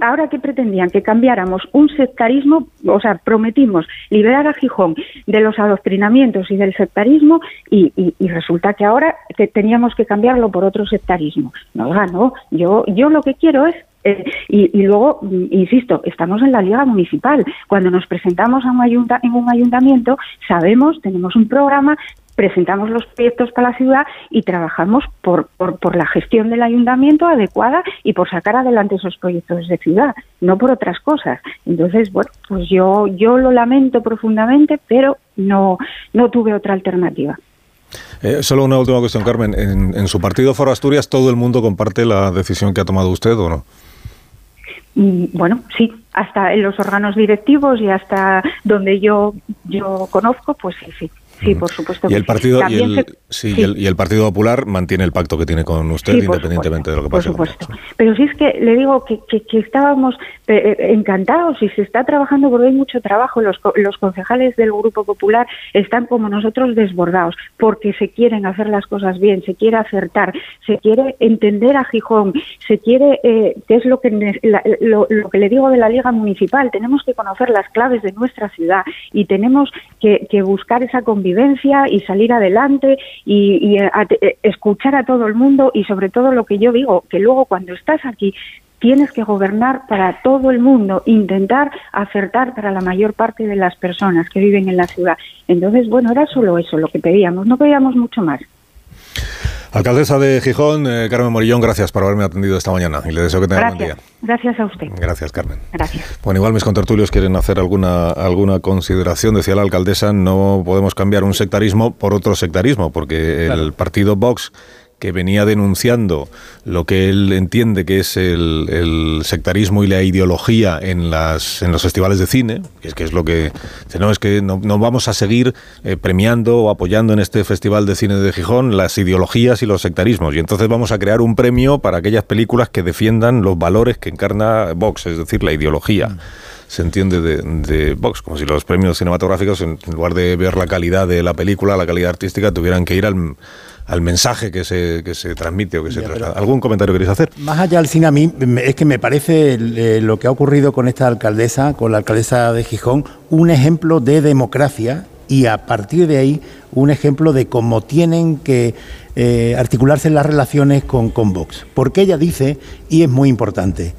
ahora que pretendían que cambiáramos un sectarismo, o sea, prometimos liberar a Gijón de los adoctrinamientos y del sectarismo y, resulta que ahora teníamos que cambiarlo por otro sectarismo. No, no, yo, yo lo que quiero es eh, y, luego, mm, insisto, estamos en la liga municipal. Cuando nos presentamos a un en un ayuntamiento, sabemos, tenemos un programa, presentamos los proyectos para la ciudad y trabajamos por, por, la gestión del ayuntamiento adecuada y por sacar adelante esos proyectos de ciudad, no por otras cosas. Entonces, bueno, pues yo, yo lo lamento profundamente, pero no, no tuve otra alternativa. Eh, solo una última cuestión, Carmen. ¿En, ¿En, su partido Foro Asturias todo el mundo comparte la decisión que ha tomado usted o no? Mm, bueno, sí, hasta en los órganos directivos y hasta donde yo yo conozco, pues sí, sí. Sí, por supuesto. Y el Partido, y el, Partido Popular mantiene el pacto que tiene con usted, independientemente de lo que pase. Por supuesto. Pero sí es que le digo que, que, estábamos eh, eh, encantados y se está trabajando porque hay mucho trabajo. Los, los concejales del Grupo Popular están como nosotros desbordados porque se quieren hacer las cosas bien, se quiere acertar, se quiere entender a Gijón, se quiere, eh, que es lo que, lo, lo que le digo de la Liga Municipal, tenemos que conocer las claves de nuestra ciudad y tenemos que, que buscar esa convivencia y salir adelante y, eh, eh, escuchar a todo el mundo y sobre todo lo que yo digo, que luego cuando estás aquí tienes que gobernar para todo el mundo, intentar acertar para la mayor parte de las personas que viven en la ciudad. Entonces, bueno, era solo eso lo que pedíamos, no pedíamos mucho más. Alcaldesa de Gijón, eh, Carmen Morillón, gracias por haberme atendido esta mañana y le deseo que tenga buen día. Gracias a usted. Gracias, Carmen. Gracias. Bueno, igual mis contertulios quieren hacer alguna, alguna consideración. Decía la alcaldesa, no podemos cambiar un sectarismo por otro sectarismo, porque el partido Vox que venía denunciando lo que él entiende que es el, sectarismo y la ideología en, las, en los festivales de cine, que es, que es lo que... No, es que no, vamos a seguir eh, premiando o apoyando en este Festival de Cine de Gijón las ideologías y los sectarismos. Y entonces vamos a crear un premio para aquellas películas que defiendan los valores que encarna Vox, es decir, la ideología. Mm. se entiende de, de, Vox, como si los premios cinematográficos, en lugar de ver la calidad de la película, la calidad artística, tuvieran que ir al, al mensaje que se, que se transmite o que se traslada. ¿Algún comentario queréis hacer? Más allá del cine, a mí es que me parece eh, lo que ha ocurrido con esta alcaldesa, con la alcaldesa de Gijón, un ejemplo de democracia y a partir de ahí un ejemplo de cómo tienen que eh, articularse las relaciones con, con Vox. Porque ella dice, y es muy importante,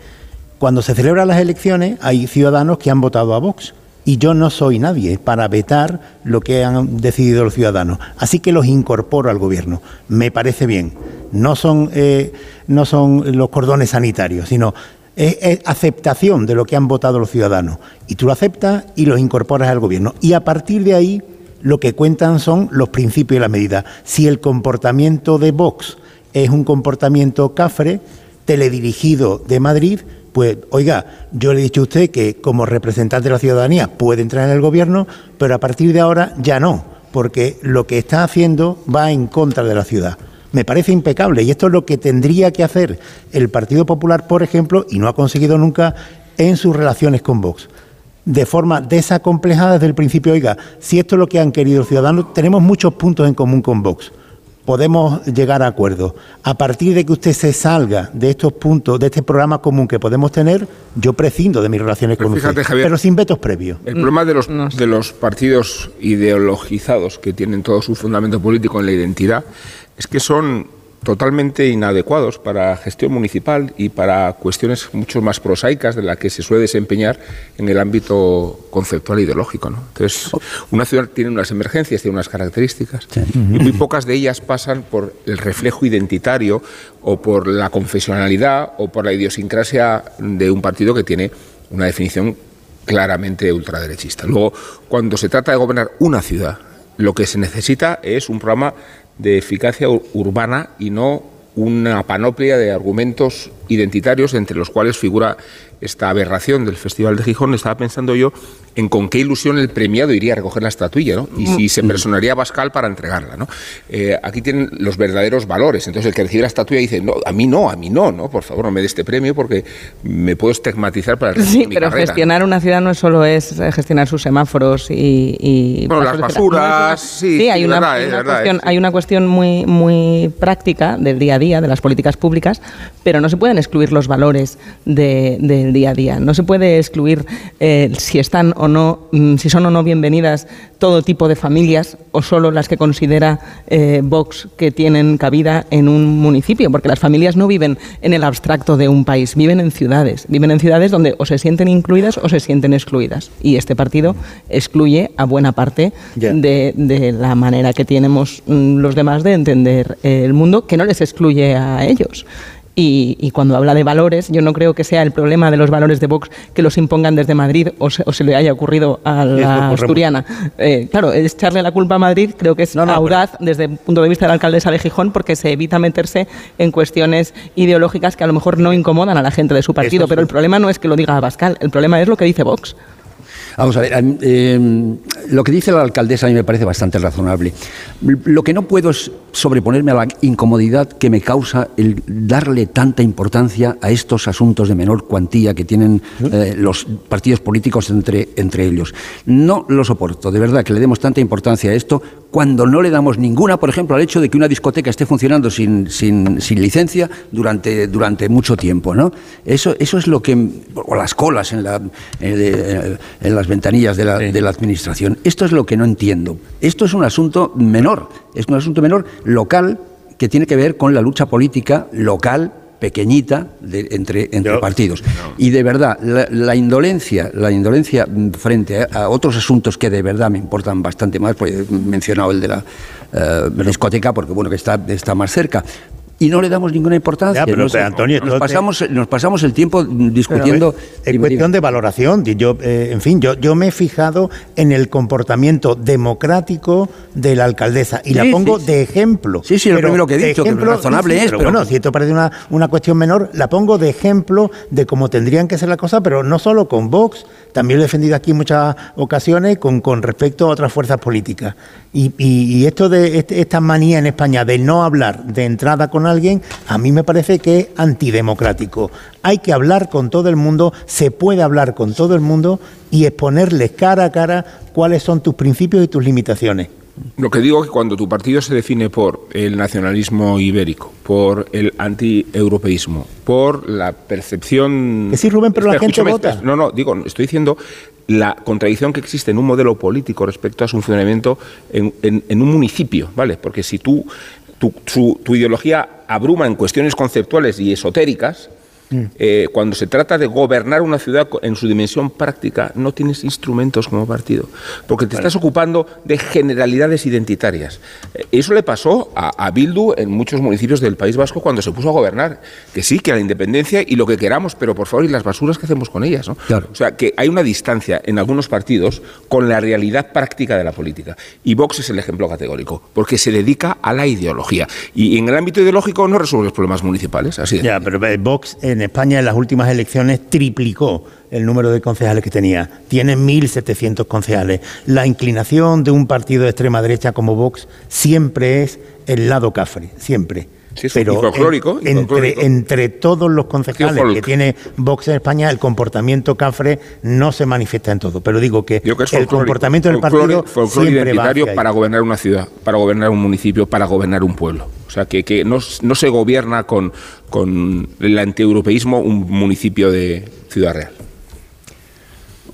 cuando se celebran las elecciones hay ciudadanos que han votado a Vox y yo no soy nadie para vetar lo que han decidido los ciudadanos. Así que los incorporo al gobierno. Me parece bien. No son, eh, no son los cordones sanitarios, sino es, aceptación de lo que han votado los ciudadanos. Y tú lo aceptas y los incorporas al gobierno. Y a partir de ahí lo que cuentan son los principios y las medidas. Si el comportamiento de Vox es un comportamiento cafre, teledirigido de Madrid, pues, oiga, yo le he dicho a usted que como representante de la ciudadanía puede entrar en el gobierno, pero a partir de ahora ya no, porque lo que está haciendo va en contra de la ciudad. Me parece impecable y esto es lo que tendría que hacer el Partido Popular, por ejemplo, y no ha conseguido nunca en sus relaciones con Vox. De forma desacomplejada desde el principio, oiga, si esto es lo que han querido los ciudadanos, tenemos muchos puntos en común con Vox podemos llegar a acuerdos. A partir de que usted se salga de estos puntos, de este programa común que podemos tener, yo prescindo de mis relaciones con usted, pero sin vetos previos. El problema de los, de los partidos ideologizados que tienen todo su fundamento político en la identidad es que son totalmente inadecuados para gestión municipal y para cuestiones mucho más prosaicas de las que se suele desempeñar en el ámbito conceptual e ideológico. Entonces, una ciudad tiene unas emergencias, tiene unas características, y muy pocas de ellas pasan por el reflejo identitario o por la confesionalidad o por la idiosincrasia de un partido que tiene una definición claramente ultraderechista. Luego, cuando se trata de gobernar una ciudad, lo que se necesita es un programa de eficacia urbana y no una panoplia de argumentos identitarios, entre los cuales figura esta aberración del Festival de Gijón, estaba pensando yo en con qué ilusión el premiado iría a recoger la estatuilla, ¿no? Y si se personaría Bascal para entregarla, ¿no? Eh, aquí tienen los verdaderos valores. Entonces el que recibe la estatuilla dice, no, a mí no, a mí no, ¿no? Por favor, no me dé este premio porque me puedo estigmatizar para el resto Sí, de mi pero carrera. gestionar una ciudad no solo es eh, gestionar sus semáforos y... y Bueno, las de basuras, sí, hay sí, una, verdad, hay una verdad, cuestión, es- hay una cuestión muy, muy práctica del día a día, de las políticas públicas, pero no se pueden excluir los valores de- del día a día. No se puede excluir eh, si están o no, mm, si son o no bienvenidas todo tipo de familias o solo las que considera eh, Vox que tienen cabida en un municipio, porque las familias no viven en el abstracto de un país, viven en ciudades, viven en ciudades donde o se sienten incluidas o se sienten excluidas. Y este partido excluye a buena parte de, de la manera que tenemos mm, los demás de entender eh, el mundo, que no les excluye a ellos. Y, y cuando habla de valores, yo no creo que sea el problema de los valores de Vox que los impongan desde Madrid o se, o se le haya ocurrido a la asturiana. Eh, claro, echarle la culpa a Madrid creo que es audaz desde el punto de vista de la alcaldesa de Gijón porque se evita meterse en cuestiones ideológicas que a lo mejor no incomodan a la gente de su partido. Pero el problema no es que lo diga Abascal, el problema es lo que dice Vox. Vamos a ver, mí, eh, lo que dice la alcaldesa a mí me parece bastante razonable. Lo que no puedo es sobreponerme a la incomodidad que me causa el darle tanta importancia a estos asuntos de menor cuantía que tienen eh, los partidos políticos entre, entre ellos. No lo soporto, de verdad, que le demos tanta importancia a esto cuando no le damos ninguna, por ejemplo, al hecho de que una discoteca esté funcionando sin, sin, sin licencia durante, durante mucho tiempo. ¿no? Eso, eso es lo que. O las colas en, la, en, en las ventanillas de la, de la administración. Esto es lo que no entiendo. Esto es un asunto menor, es un asunto menor local que tiene que ver con la lucha política local pequeñita de- entre, entre partidos. Y de verdad, la, la indolencia, la indolencia frente a, a otros asuntos que de verdad me importan bastante más, pues he mencionado el de la eh, discoteca, porque bueno, que está, está más cerca. Y no le damos ninguna importancia. Ya, pero, Nos- pero, Antonio, nos, esto te- pasamos, nos pasamos el tiempo discutiendo. Ver, es cuestión de valoración. Yo, eh, en fin, yo, yo me he fijado en el comportamiento democrático de la alcaldesa y la pongo sí, de ejemplo. Sí, sí, lo primero que he dicho, que lo razonable es, pero, pero- bueno, si esto parece una, una cuestión menor, la pongo de ejemplo de cómo tendrían que ser las cosas, pero no solo con Vox, también lo he defendido aquí en muchas ocasiones con, con respecto a otras fuerzas políticas. Y, y- esto de este- esta manía en España de no hablar de entrada con alguien, a mí me parece que es antidemocrático. Hay que hablar con todo el mundo, se puede hablar con todo el mundo y exponerles cara a cara cuáles son tus principios y tus limitaciones. Lo que digo es que cuando tu partido se define por el nacionalismo ibérico, por el anti-europeísmo, por la percepción... Sí, Rubén, pero la gente vota. No, no, digo, estoy diciendo la contradicción que existe en un modelo político respecto a su funcionamiento en, en- en un municipio, ¿vale? Porque si tú, tu, su- tu ideología abruma en cuestiones conceptuales y esotéricas, eh, cuando se trata de gobernar una ciudad en su dimensión práctica, no tienes instrumentos como partido, porque te estás ocupando de generalidades identitarias. Eh, Eso le pasó a, a Bildu en muchos municipios del País Vasco cuando se puso a gobernar. Que sí, que la independencia y lo que queramos, pero por favor, y las basuras que hacemos con ellas. ¿no? O sea, que hay una distancia en algunos partidos con la realidad práctica de la política. Y Vox es el ejemplo categórico, porque se dedica a la ideología. Y en el ámbito ideológico no resuelve los problemas municipales. Así de Ya, pero eh, Vox en España en las últimas elecciones triplicó el número de concejales que tenía. Tiene 1.700 concejales. La inclinación de un partido de extrema derecha como Vox siempre es el lado cafre, siempre. Sí, es y folclórico, en- entre, folclórico. entre todos los concejales que tiene Vox en España, el comportamiento cafre no se manifiesta en todo. Pero digo que, Digo que es el comportamiento del partido folclore siempre va identitario ahí. para gobernar una ciudad, para gobernar un municipio, para gobernar un pueblo. O sea, que, que no, se gobierna con, con el antieuropeísmo un municipio de Ciudad Real.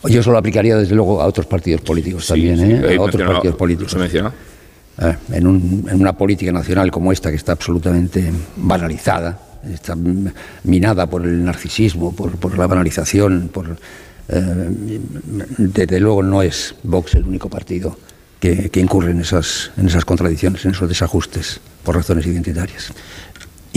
Yo solo aplicaría desde luego a otros partidos políticos también, sí, ¿eh? a otros partidos políticos. Eh, en, un- en una política nacional como esta que está absolutamente banalizada, está minada por el narcisismo, por, por la banalización, por eh, desde luego no es Vox el único partido que, que incurre en esas, en esas contradicciones, en esos desajustes por razones identitarias.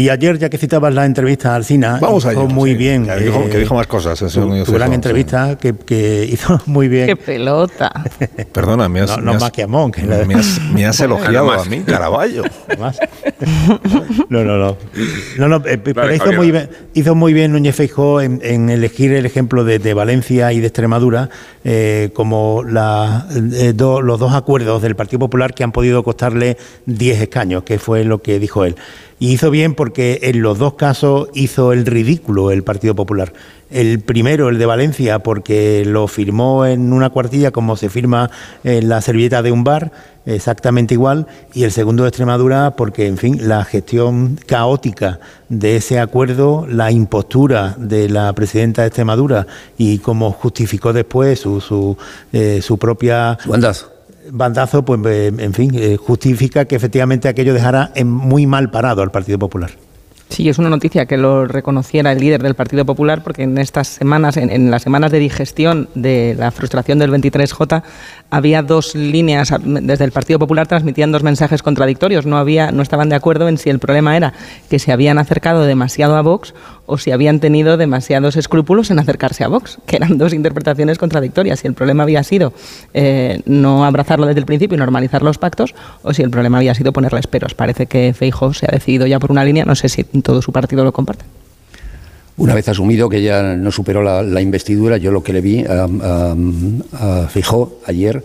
Y ayer, ya que citabas la entrevista a Alcina, Vamos hizo muy sí. bien. Que dijo- eh, que dijo más cosas, Tu, gran sí. entrevista que, que hizo muy bien. ¡Qué pelota! Perdona, me has, No, me has- más que Amón, que me has, me has elogiado a mí, Caraballo. No, no, no. no, no eh, pero hizo, muy bien, hizo muy bien Núñez Feijóo en, en elegir el ejemplo de, de Valencia y de Extremadura eh, como la- eh, do- los dos acuerdos del Partido Popular que han podido costarle 10 escaños, que fue lo que dijo él. Y hizo bien porque en los dos casos hizo el ridículo el Partido Popular. El primero, el de Valencia, porque lo firmó en una cuartilla como se firma en la servilleta de un bar, exactamente igual. Y el segundo de Extremadura, porque, en fin, la gestión caótica de ese acuerdo, la impostura de la presidenta de Extremadura y como justificó después su, su, eh, su propia... bandazo. Bandazo, pues, eh, en fin, eh, justifica que efectivamente aquello dejara en muy mal parado al Partido Popular. Sí, es una noticia que lo reconociera el líder del Partido Popular, porque en estas semanas, en, en las semanas de digestión de la frustración del 23J, había dos líneas a- desde el Partido Popular transmitían dos mensajes contradictorios. No había, no estaban de acuerdo en si el problema era que se habían acercado demasiado a Vox o si habían tenido demasiados escrúpulos en acercarse a Vox, que eran dos interpretaciones contradictorias. Si el problema había sido eh, no abrazarlo desde el principio y normalizar los pactos, o si el problema había sido ponerles peros. Parece que Feijóo se ha decidido ya por una línea. No sé si todo su partido lo comparte. Una vez asumido que ya no superó la, investidura, yo lo que le vi a, Feijóo ayer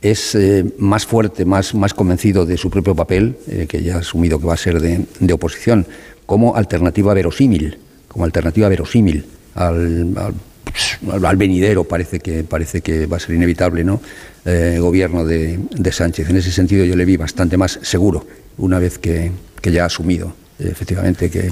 es eh, más fuerte, más, más convencido de su propio papel, eh, que ya ha asumido que va a ser de, de oposición, como alternativa verosímil, como alternativa verosímil al, al, al venidero, parece que, parece que va a ser inevitable, ¿no? Eh, gobierno de, de Sánchez. En ese sentido yo le vi bastante más seguro, una vez que, que ya ha asumido efectivamente que,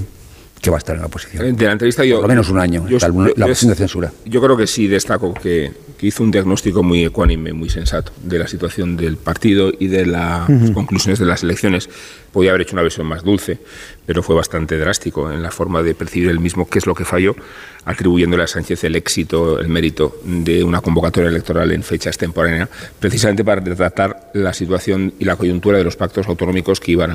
que va a estar en la oposición. De la entrevista yo... Por lo menos un año, yo- tal, yo- la moción de censura. Yo creo que sí destaco que, que hizo un diagnóstico muy ecuánime, muy sensato de la situación del partido y de las conclusiones de las elecciones. Podía haber hecho una versión más dulce, pero fue bastante drástico en la forma de percibir el mismo qué es lo que falló, atribuyéndole a Sánchez el éxito, el mérito de una convocatoria electoral en fechas extemporánea, precisamente para retratar la situación y la coyuntura de los pactos autonómicos que iban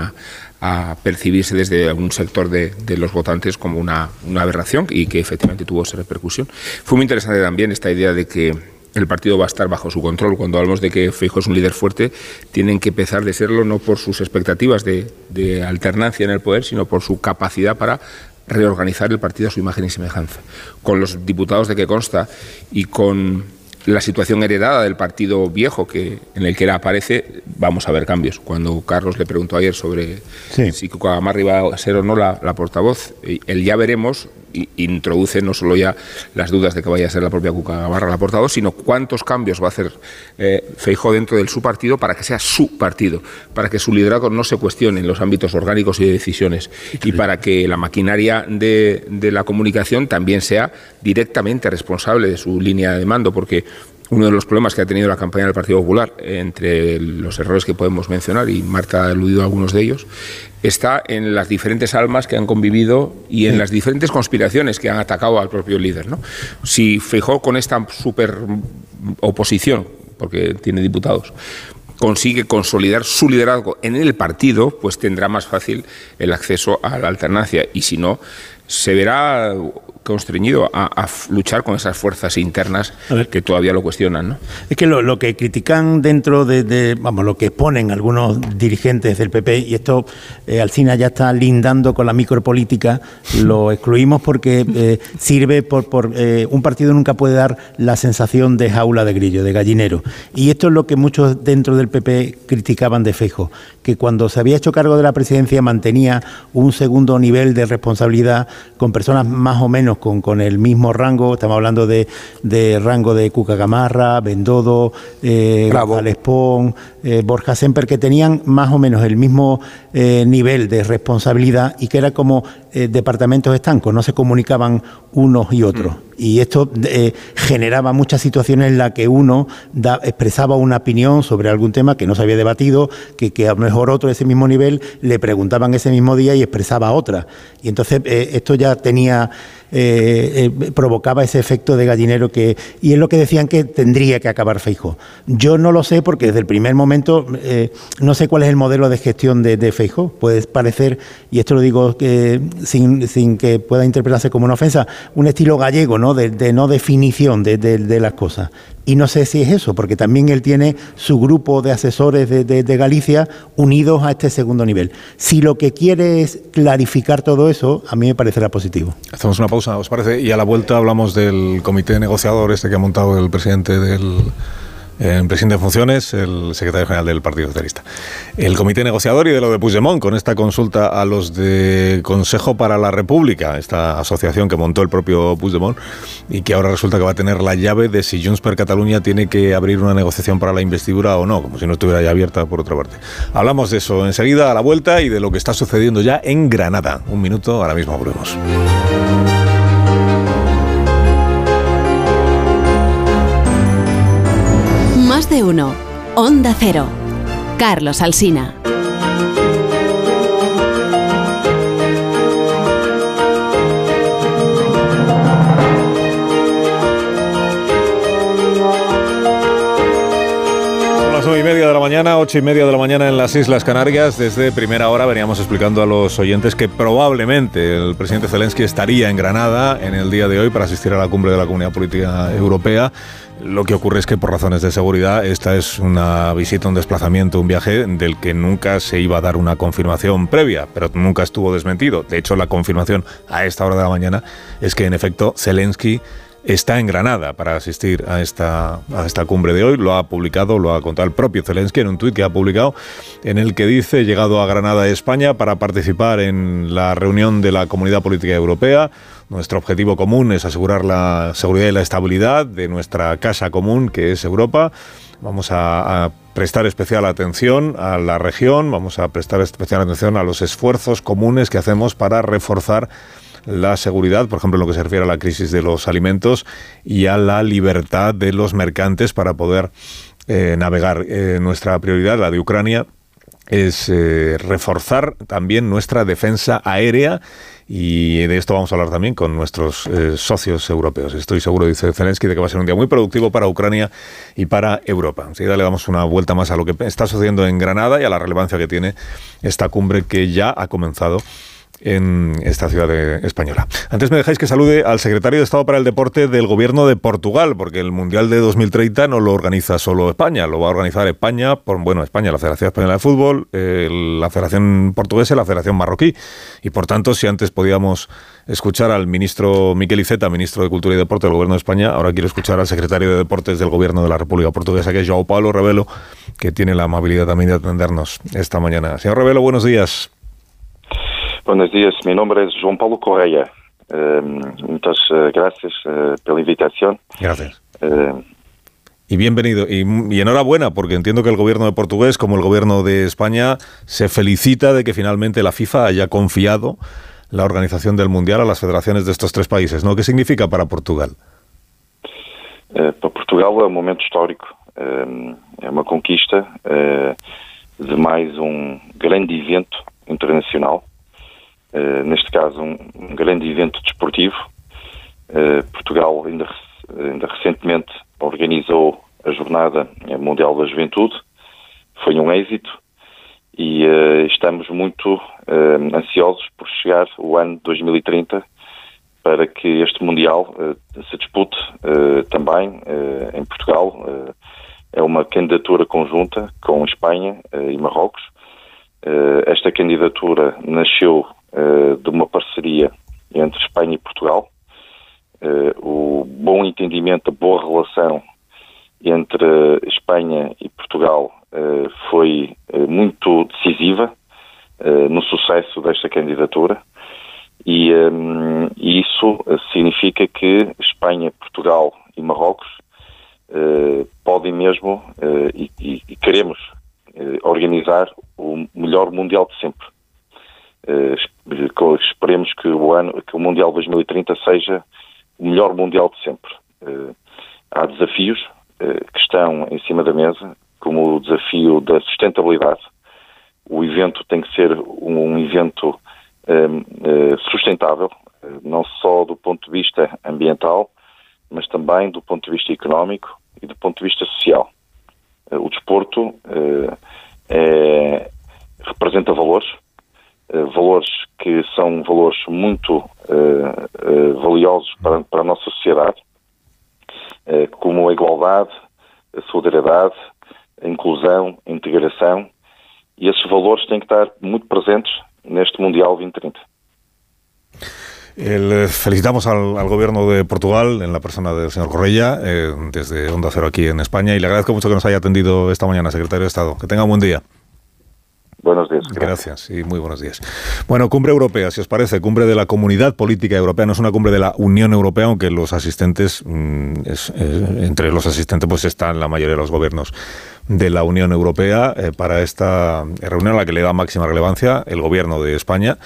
a, percibirse desde algún sector de, los votantes como una aberración y que efectivamente tuvo esa repercusión. Fue muy interesante también esta idea de que el partido va a estar bajo su control. Cuando hablamos de que Feijóo es un líder fuerte, tienen que empezar de serlo no por sus expectativas de, de alternancia en el poder, sino por su capacidad para reorganizar el partido a su imagen y semejanza. Con los diputados de que consta y con la situación heredada del partido viejo que en el que él aparece, vamos a ver cambios. Cuando Carlos le preguntó ayer sobre si Cucagamarra iba a ser o no la, la portavoz, eh, el ya veremos introduce no solo ya las dudas de que vaya a ser la propia Cucagamarra la portavoz, sino cuántos cambios va a hacer eh, Feijóo dentro de su partido para que sea su partido, para que su liderazgo no se cuestione en los ámbitos orgánicos y de decisiones y para que la maquinaria de, de la comunicación también sea directamente responsable de su línea de mando, porque uno de los problemas que ha tenido la campaña del Partido Popular, entre los errores que podemos mencionar, y Marta ha aludido a algunos de ellos, está en las diferentes almas que han convivido y en las diferentes conspiraciones que han atacado al propio líder. ¿no? Si Feijóo con esta super oposición, porque tiene diputados, consigue consolidar su liderazgo en el partido, pues tendrá más fácil el acceso a la alternancia. Y si no, se verá constreñido a, luchar con esas fuerzas internas que todavía lo cuestionan. ¿no? Es que lo, lo que critican dentro de, de- vamos, lo que exponen algunos dirigentes del PP, y esto eh, Alsina ya está lindando con la micropolítica, lo excluimos porque eh, sirve por, por eh, un partido nunca puede dar la sensación de jaula de grillo, de gallinero. Y esto es lo que muchos dentro del PP criticaban de Fejo, que cuando se había hecho cargo de la presidencia mantenía un segundo nivel de responsabilidad con personas más o menos con, con el mismo rango, estamos hablando de, de rango de Cuca Gamarra, Bendodo, eh, Pons, eh, Borja Semper, que tenían más o menos el mismo eh, nivel de responsabilidad y que era como eh, departamentos estancos, no se comunicaban unos y otros. Y esto eh, generaba muchas situaciones en las que uno da- expresaba una opinión sobre algún tema que no se había debatido, que, que a lo mejor otro de ese mismo nivel le preguntaban ese mismo día y expresaba otra. Y entonces eh, esto ya tenía eh, eh, provocaba ese efecto de gallinero que y es lo que decían que tendría que acabar Feijó. Yo no lo sé porque desde el primer momento eh, no sé cuál es el modelo de gestión de, de Feijó. Puede parecer, y esto lo digo sin, sin, que pueda interpretarse como una ofensa, un estilo gallego, ¿no? De, no definición de, de, las cosas. Y no sé si es eso, porque también él tiene su grupo de asesores de, Galicia unidos a este segundo nivel. Si lo que quiere es clarificar todo eso, a mí me parecerá positivo. Hacemos una pausa, ¿os parece? Y a la vuelta hablamos del comité negociador este que ha montado el presidente del en presidente de funciones, el secretario general del Partido Socialista. El comité negociador y de lo de Puigdemont, con esta consulta a los de Consejo para la República, esta asociación que montó el propio Puigdemont y que ahora resulta que va a tener la llave de si Junts per Catalunya tiene que abrir una negociación para la investidura o no, como si no estuviera ya abierta por otra parte. Hablamos de eso enseguida a la vuelta y de lo que está sucediendo ya en Granada. Un minuto, ahora mismo volvemos. Onda Cero. Carlos Alsina. y media de la mañana, ocho y media de la mañana en las Islas Canarias. Desde primera hora veníamos explicando a los oyentes que probablemente el presidente Zelensky estaría en Granada en el día de hoy para asistir a la cumbre de la Comunidad Política Europea. Lo que ocurre es que por razones de seguridad esta es una visita, un desplazamiento, un viaje del que nunca se iba a dar una confirmación previa, pero nunca estuvo desmentido. De hecho, la confirmación a esta hora de la mañana es que en efecto Zelensky está en Granada para asistir a esta, a esta cumbre de hoy. Lo ha publicado, lo ha contado el propio Zelensky en un tuit que ha publicado en el que dice, llegado a Granada, España, para participar en la reunión de la Comunidad Política Europea. Nuestro objetivo común es asegurar la seguridad y la estabilidad de nuestra casa común, que es Europa. Vamos a, a prestar especial atención a la región, vamos a prestar especial atención a los esfuerzos comunes que hacemos para reforzar la seguridad, por ejemplo, en lo que se refiere a la crisis de los alimentos y a la libertad de los mercantes para poder eh, navegar. Eh, nuestra prioridad, la de Ucrania, es eh, reforzar también nuestra defensa aérea y de esto vamos a hablar también con nuestros socios europeos. Estoy seguro, dice Zelensky, de que va a ser un día muy productivo para Ucrania y para Europa. Enseguida le damos una vuelta más a lo que está sucediendo en Granada y a la relevancia que tiene esta cumbre que ya ha comenzado en esta ciudad española. Antes me dejáis que salude al secretario de Estado para el Deporte del Gobierno de Portugal, porque el Mundial de 2030 no lo organiza solo España, lo va a organizar España, por, bueno, España, la Federación Española de Fútbol, la Federación Portuguesa y la Federación Marroquí. Y por tanto, si antes podíamos escuchar al ministro Miquel Iceta, ministro de Cultura y Deporte del Gobierno de España, ahora quiero escuchar al secretario de Deportes del Gobierno de la República Portuguesa, que es João Paulo Revelo, que tiene la amabilidad también de atendernos esta mañana. Señor Revelo, buenos días. Buenos días, mi nombre es Juan Pablo Correa. Eh, muchas eh, gracias eh, por la invitación. Gracias. y bienvenido. Y, enhorabuena, porque entiendo que el gobierno de Portugués, como el gobierno de España, se felicita de que finalmente la FIFA haya confiado la organización del Mundial a las federaciones de estos tres países. ¿no? ¿Qué significa para Portugal? para Portugal es un momento histórico. es una conquista de más un grande evento internacional uh, neste caso um, um, grande evento desportivo. Uh, Portugal ainda, ainda recentemente organizou a Jornada Mundial da Juventude, foi um êxito e uh, estamos muito ansiosos por chegar o ano 2030 para que este Mundial se dispute também em Portugal. é uma candidatura conjunta com Espanha e Marrocos. esta candidatura nasceu eh, de uma parceria entre Espanha e Portugal. Eh, o bom entendimento, a boa relação entre Espanha e Portugal eh, foi muito decisiva no sucesso desta candidatura e, um, isso significa que Espanha, Portugal e Marrocos podem mesmo e, e, queremos organizar o melhor Mundial de sempre. Eh, esperemos que o ano, que o Mundial 2030 seja o melhor Mundial de sempre. Eh, há desafios eh, que estão em cima da mesa, como o desafio da sustentabilidade. O evento tem que ser um evento sustentável, não só do ponto de vista ambiental, mas também do ponto de vista económico e do ponto de vista social. O desporto é, representa valores, valores que são valores muito valiosos para, para a nossa sociedade, como a igualdade, a solidariedade, a inclusão, a integração, e esses valores têm que estar muito presentes neste Mundial 2030. El, felicitamos al, al, gobierno de Portugal en la persona del señor Correia eh, desde Onda Cero aquí en España y le agradezco mucho que nos haya atendido esta mañana, secretario de Estado. Que tenga un buen día. Buenos días. Gracias y muy buenos días. Bueno, cumbre europea, si os parece, cumbre de la Comunidad Política Europea, no es una cumbre de la Unión Europea, aunque los asistentes, es, eh, entre los asistentes pues están la mayoría de los gobiernos de la Unión Europea eh, para esta reunión a la que le da máxima relevancia el gobierno de España,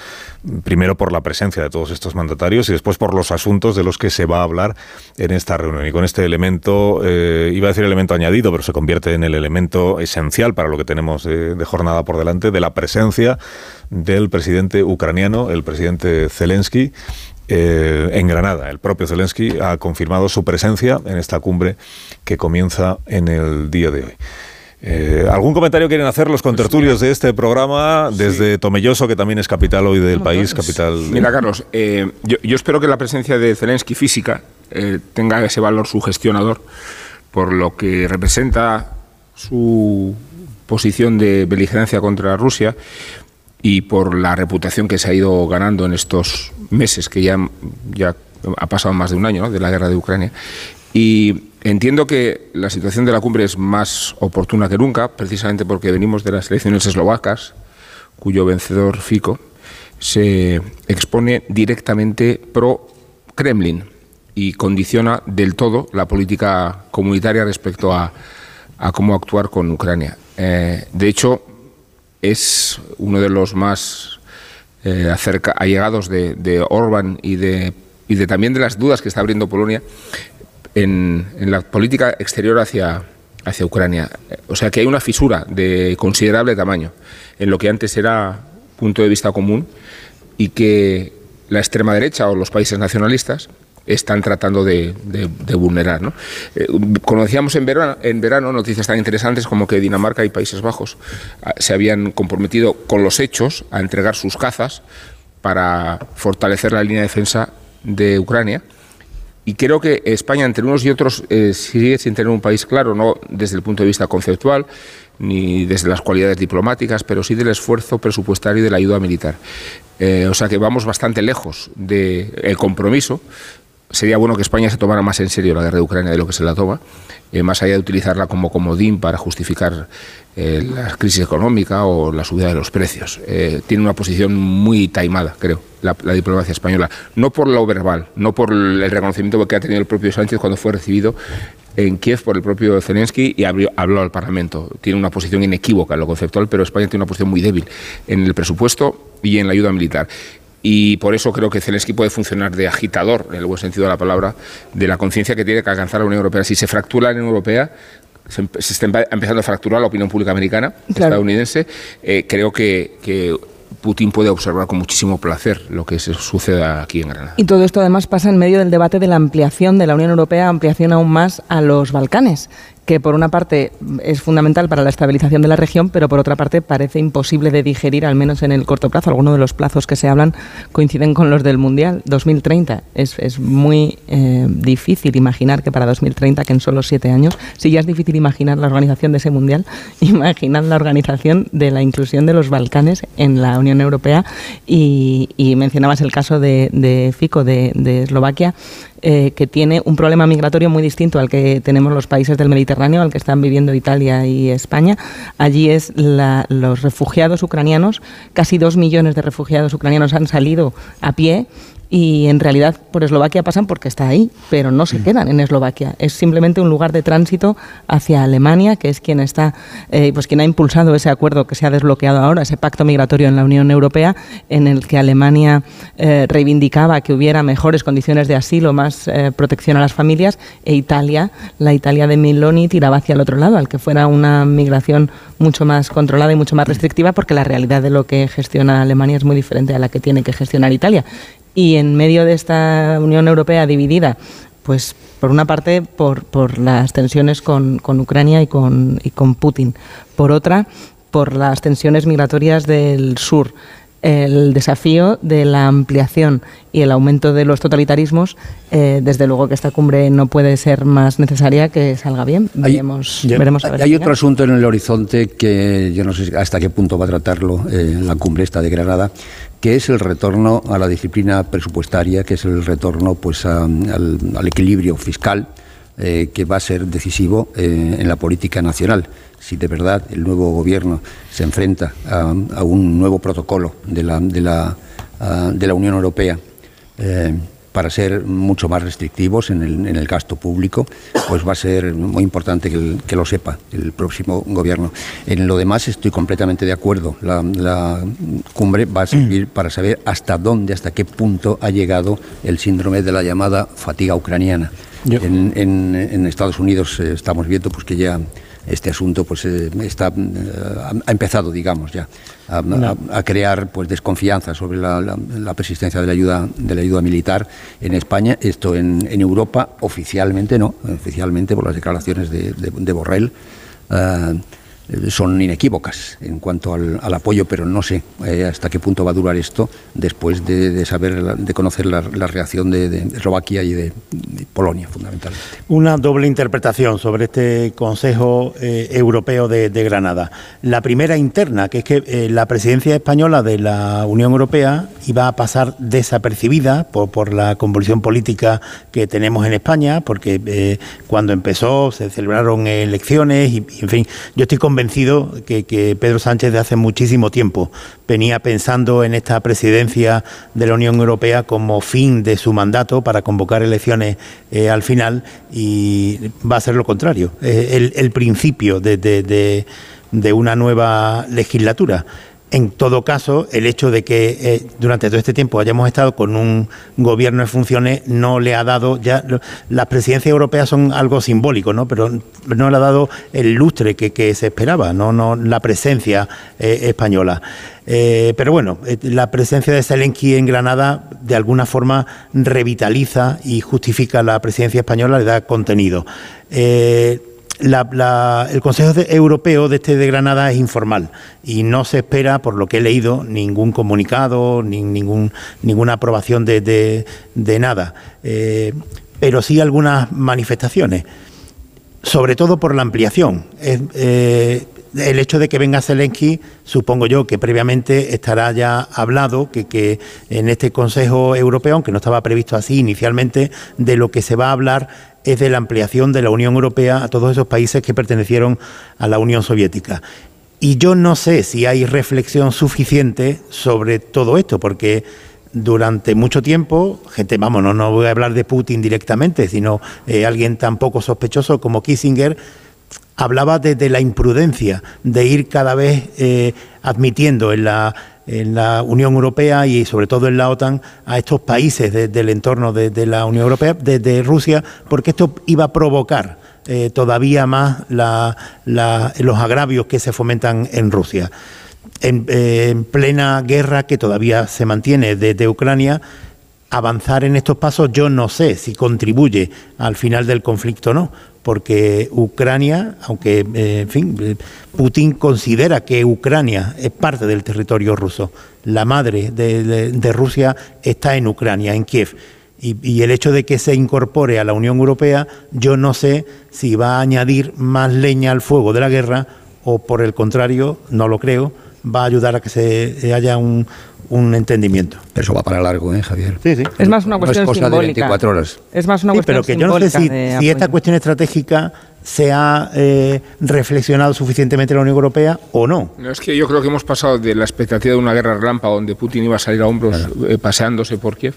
primero por la presencia de todos estos mandatarios y después por los asuntos de los que se va a hablar en esta reunión. Y con este elemento, eh, iba a decir elemento añadido, pero se convierte en el elemento esencial para lo que tenemos de, jornada por delante, de la presencia del presidente ucraniano, el presidente Zelensky, eh, en Granada. El propio Zelensky ha confirmado su presencia en esta cumbre que comienza en el día de hoy. Eh, ¿Algún comentario quieren hacer los contertulios de este programa desde Tomelloso, que también es capital hoy del país? capital Mira, Carlos, eh, yo, yo, espero que la presencia de Zelensky física eh, tenga ese valor sugestionador por lo que representa su posición de beligerancia contra Rusia y por la reputación que se ha ido ganando en estos meses, que ya, ya ha pasado más de un año ¿no? de la guerra de Ucrania. Y entiendo que la situación de la cumbre es más oportuna que nunca, precisamente porque venimos de las elecciones eslovacas, cuyo vencedor Fico se expone directamente pro Kremlin y condiciona del todo la política comunitaria respecto a, a cómo actuar con Ucrania. Eh, de hecho, es uno de los más eh, allegados de, de Orban y de, y de también de las dudas que está abriendo Polonia en, la política exterior hacia, hacia Ucrania. O sea que hay una fisura de considerable tamaño en lo que antes era punto de vista común y que la extrema derecha o los países nacionalistas están tratando de, vulnerar. Eh, conocíamos en verano, en verano noticias tan interesantes como que Dinamarca y Países Bajos ah, se habían comprometido con los hechos a entregar sus cazas para fortalecer la línea de defensa de Ucrania y creo que España, entre unos y otros, eh, sigue sin tener un país claro, no desde el punto de vista conceptual, ni desde las cualidades diplomáticas, pero sí del esfuerzo presupuestario y de la ayuda militar. Eh, o sea que vamos bastante lejos del de compromiso. Sería bueno que España se tomara más en serio la guerra de Ucrania de lo que se la toma, eh, más allá de utilizarla como comodín para justificar eh, la crisis económica o la subida de los precios. Eh, tiene una posición muy taimada, creo, la, diplomacia española. No por lo verbal, no por el reconocimiento que ha tenido el propio Sánchez cuando fue recibido en Kiev por el propio Zelensky y habló al Parlamento. Tiene una posición inequívoca en lo conceptual, pero España tiene una posición muy débil en el presupuesto y en la ayuda militar y por eso creo que Zelensky puede funcionar de agitador, en el buen sentido de la palabra, de la conciencia que tiene que alcanzar la Unión Europea. Si se fractura la Unión Europea, se, está empezando a fracturar la opinión pública americana, claro. estadounidense, eh, creo que, que Putin puede observar con muchísimo placer lo que se sucede aquí en Granada. Y todo esto además pasa en medio del debate de la ampliación de la Unión Europea, ampliación aún más a los Balcanes que por una parte es fundamental para la estabilización de la región, pero por otra parte parece imposible de digerir, al menos en el corto plazo. Algunos de los plazos que se hablan coinciden con los del Mundial 2030. Es, es muy eh, difícil imaginar que para 2030, que en solo siete años, si ya es difícil imaginar la organización de ese Mundial, imaginan la organización de la inclusión de los Balcanes en la Unión Europea. Y, y mencionabas el caso de, de Fico, de Eslovaquia eh, que tiene un problema migratorio muy distinto al que tenemos los países del Mediterráneo, al que están viviendo Italia y España. Allí es la, los refugiados ucranianos, casi dos millones de refugiados ucranianos han salido a pie y en realidad por Eslovaquia pasan porque está ahí, pero no se quedan en Eslovaquia. Es simplemente un lugar de tránsito hacia Alemania, que es quien está, eh, pues quien ha impulsado ese acuerdo que se ha desbloqueado ahora, ese pacto migratorio en la Unión Europea, en el que Alemania eh, reivindicaba que hubiera mejores condiciones de asilo, más eh, protección a las familias, e Italia, la Italia de Miloni, tiraba hacia el otro lado, al que fuera una migración mucho más controlada y mucho más restrictiva, porque la realidad de lo que gestiona Alemania es muy diferente a la que tiene que gestionar Italia y en medio de esta Unión Europea dividida, pues por una parte por, por las tensiones con, con Ucrania y con, y con Putin, por otra por las tensiones migratorias del sur. El desafío de la ampliación y el aumento de los totalitarismos, eh, desde luego que esta cumbre no puede ser más necesaria que salga bien. Veremos, hay, veremos a ver hay otro asunto en el horizonte que yo no sé hasta qué punto va a tratarlo eh, la cumbre esta de Granada, que es el retorno a la disciplina presupuestaria, que es el retorno pues, al, equilibrio fiscal. Eh, que va a ser decisivo en la política nacional si de verdad el nuevo gobierno se enfrenta a, un nuevo protocolo de la, de la, de la Unión Europea eh, para ser mucho más restrictivos en el, en el, gasto público, pues va a ser muy importante que, lo sepa el próximo gobierno. En lo demás estoy completamente de acuerdo. La, cumbre va a servir para saber hasta dónde, hasta qué punto ha llegado el síndrome de la llamada fatiga ucraniana. En, en, Estados Unidos eh, estamos viendo pues, que ya este asunto pues eh, está eh, ha empezado digamos ya a, crear pues desconfianza sobre la, persistencia de la ayuda de la ayuda militar en España esto en, Europa oficialmente no oficialmente por las declaraciones de, de, Borrell eh, son inequívocas en cuanto al, apoyo, pero no sé eh, hasta qué punto va a durar esto después de, saber, de conocer la, reacción de, Eslovaquia y de, Polonia, fundamentalmente. Una doble interpretación sobre este Consejo eh, Europeo de, Granada. La primera interna, que es que eh, la presidencia española de la Unión Europea iba a pasar desapercibida por, por la convulsión política que tenemos en España, porque cuando empezó se celebraron elecciones y, en fin, yo estoy convencido que, Pedro Sánchez de hace muchísimo tiempo venía pensando en esta presidencia de la Unión Europea como fin de su mandato para convocar elecciones eh, al final y va a ser lo contrario, eh, el, principio de una nueva legislatura. En todo caso, el hecho de que eh, durante todo este tiempo hayamos estado con un gobierno en funciones no le ha dado ya las presidencias europeas son algo simbólico, ¿no? Pero no le ha dado el lustre que, se esperaba, no, no la presencia eh, española. Eh, pero bueno, la presencia de Zelensky en Granada de alguna forma revitaliza y justifica la presidencia española, le da contenido el Consejo Europeo de este de Granada es informal y no se espera, por lo que he leído, ningún comunicado, ni, ningún, ninguna aprobación de, nada, eh, pero sí algunas manifestaciones, sobre todo por la ampliación. Eh, el hecho de que venga Zelensky, supongo yo que previamente estará ya hablado que, que en este Consejo Europeo, aunque no estaba previsto así inicialmente, de lo que se va a hablar es de la ampliación de la Unión Europea a todos esos países que pertenecieron a la Unión Soviética. Y yo no sé si hay reflexión suficiente sobre todo esto, porque durante mucho tiempo, gente, vamos, no, voy a hablar de Putin directamente, sino eh, alguien tan poco sospechoso como Kissinger, hablaba de, la imprudencia de ir cada vez eh, admitiendo en la en la Unión Europea y sobre todo en la OTAN a estos países del entorno de, la Unión Europea, desde Rusia, porque esto iba a provocar eh, todavía más los agravios que se fomentan en Rusia. En, eh, plena guerra que todavía se mantiene desde Ucrania, avanzar en estos pasos yo no sé si contribuye al final del conflicto o no, porque Ucrania, aunque, eh, en fin, eh, Putin considera que Ucrania es parte del territorio ruso, la madre de, Rusia está en Ucrania, en Kiev. Y, el hecho de que se incorpore a la Unión Europea, yo no sé si va a añadir más leña al fuego de la guerra o por el contrario, no lo creo, va a ayudar a que se haya un, un entendimiento. Pero eso va para largo, ¿eh, Javier? Sí, sí. Es más una cuestión es simbólica. De 24 horas. Es más una sí, cuestión pero que yo no sé si, esta cuestión estratégica se ha eh, reflexionado suficientemente en la Unión Europea o no. no. Es que yo creo que hemos pasado de la expectativa de una guerra rampa donde Putin iba a salir a hombros eh, paseándose por Kiev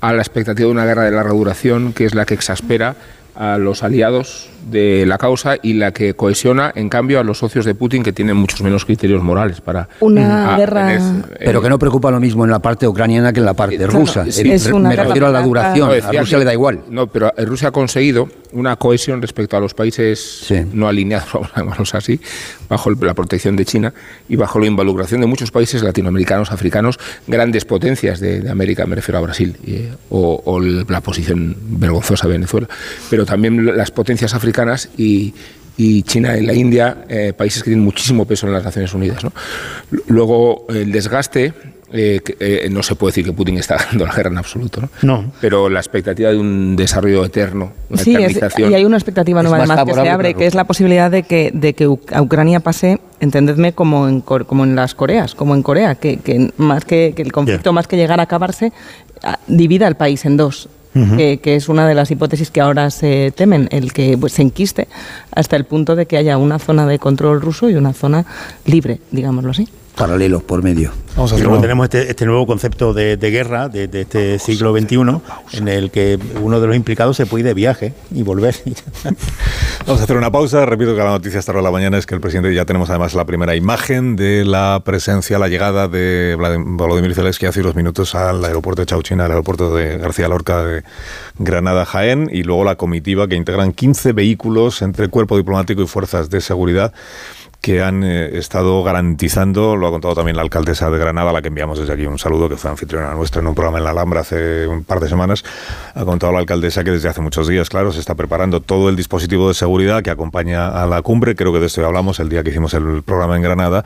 a la expectativa de una guerra de larga duración, que es la que exaspera a los aliados de la causa y la que cohesiona, en cambio, a los socios de Putin que tienen muchos menos criterios morales para... Una guerra... Pero que no preocupa lo mismo en la parte ucraniana que en la parte rusa. Sí, Es una me refiero a la duración. No, a decía Rusia que- le da igual. No, pero Rusia ha conseguido una cohesión respecto a los países no alineados, vamos a llamarlos así, bajo la protección de China y bajo la involucración de muchos países latinoamericanos, africanos, grandes potencias de, de América, me refiero a Brasil, y, o, o el- la posición vergonzosa de Venezuela, pero también las potencias africanas y, y China y la India, eh, países que tienen muchísimo peso en las Naciones Unidas. ¿no? Luego, el desgaste, eh, eh, no se puede decir que Putin está ganando la guerra en absoluto, ¿no? No. pero la expectativa de un desarrollo eterno, una Sí, es- y hay una expectativa nueva más además que se abre, que es la posibilidad de que, de que a Ucrania pase, entendedme, como en, Cor- como en las Coreas, como en Corea, que, que más que, que el conflicto, más que llegar a acabarse, divida el país en dos. Que, que es una de las hipótesis que ahora se temen, el que pues, se enquiste hasta el punto de que haya una zona de control ruso y una zona libre, digámoslo así. Paralelos por medio. Vamos a y hacer luego tenemos este, este nuevo concepto de, de guerra de, de este siglo XXI, en el que uno de los implicados se puede ir de viaje y volver. Vamos a hacer una pausa. Repito que la noticia hasta ahora de la mañana es que el presidente ya tenemos además la primera imagen de la presencia, la llegada de Vladim- Volodymyr Zelensky hace unos minutos al aeropuerto de Chauchina, al aeropuerto de García Lorca de Granada Jaén y luego la comitiva que integran 15 vehículos entre cuerpo diplomático y fuerzas de seguridad que han eh, estado garantizando, lo ha contado también la alcaldesa de Granada, la que enviamos desde aquí un saludo, que fue anfitriona nuestra en un programa en la Alhambra hace un par de semanas, ha contado la alcaldesa que desde hace muchos días, claro, se está preparando todo el dispositivo de seguridad que acompaña a la cumbre, creo que de esto ya hablamos el día que hicimos el programa en Granada,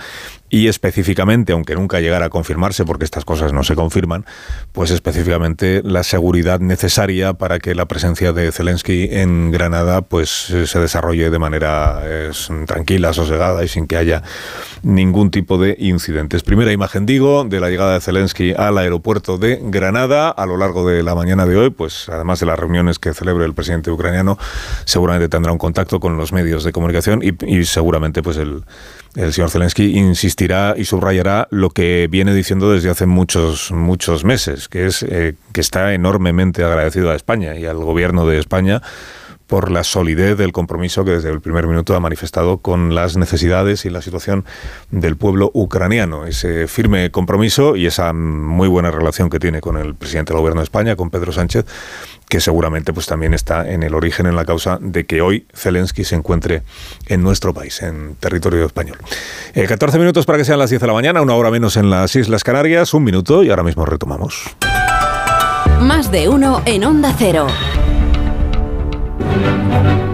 y específicamente, aunque nunca llegara a confirmarse, porque estas cosas no se confirman, pues específicamente la seguridad necesaria para que la presencia de Zelensky en Granada pues eh, se desarrolle de manera tranquila, sosegada y sin que haya ningún tipo de incidentes. Primera imagen, digo, de la llegada de Zelensky al aeropuerto de Granada a lo largo de la mañana de hoy, pues además de las reuniones que celebre el presidente ucraniano, seguramente tendrá un contacto con los medios de comunicación y, y seguramente pues el, el señor Zelensky insistirá y subrayará lo que viene diciendo desde hace muchos, muchos meses, que es eh, que está enormemente agradecido a España y al gobierno de España por la solidez del compromiso que desde el primer minuto ha manifestado con las necesidades y la situación del pueblo ucraniano. Ese firme compromiso y esa muy buena relación que tiene con el presidente del gobierno de España, con Pedro Sánchez, que seguramente pues también está en el origen, en la causa de que hoy Zelensky se encuentre en nuestro país, en territorio español. Eh, 14 minutos para que sean las 10 de la mañana, una hora menos en las Islas Canarias, un minuto y ahora mismo retomamos. Más de uno en Onda Cero. Con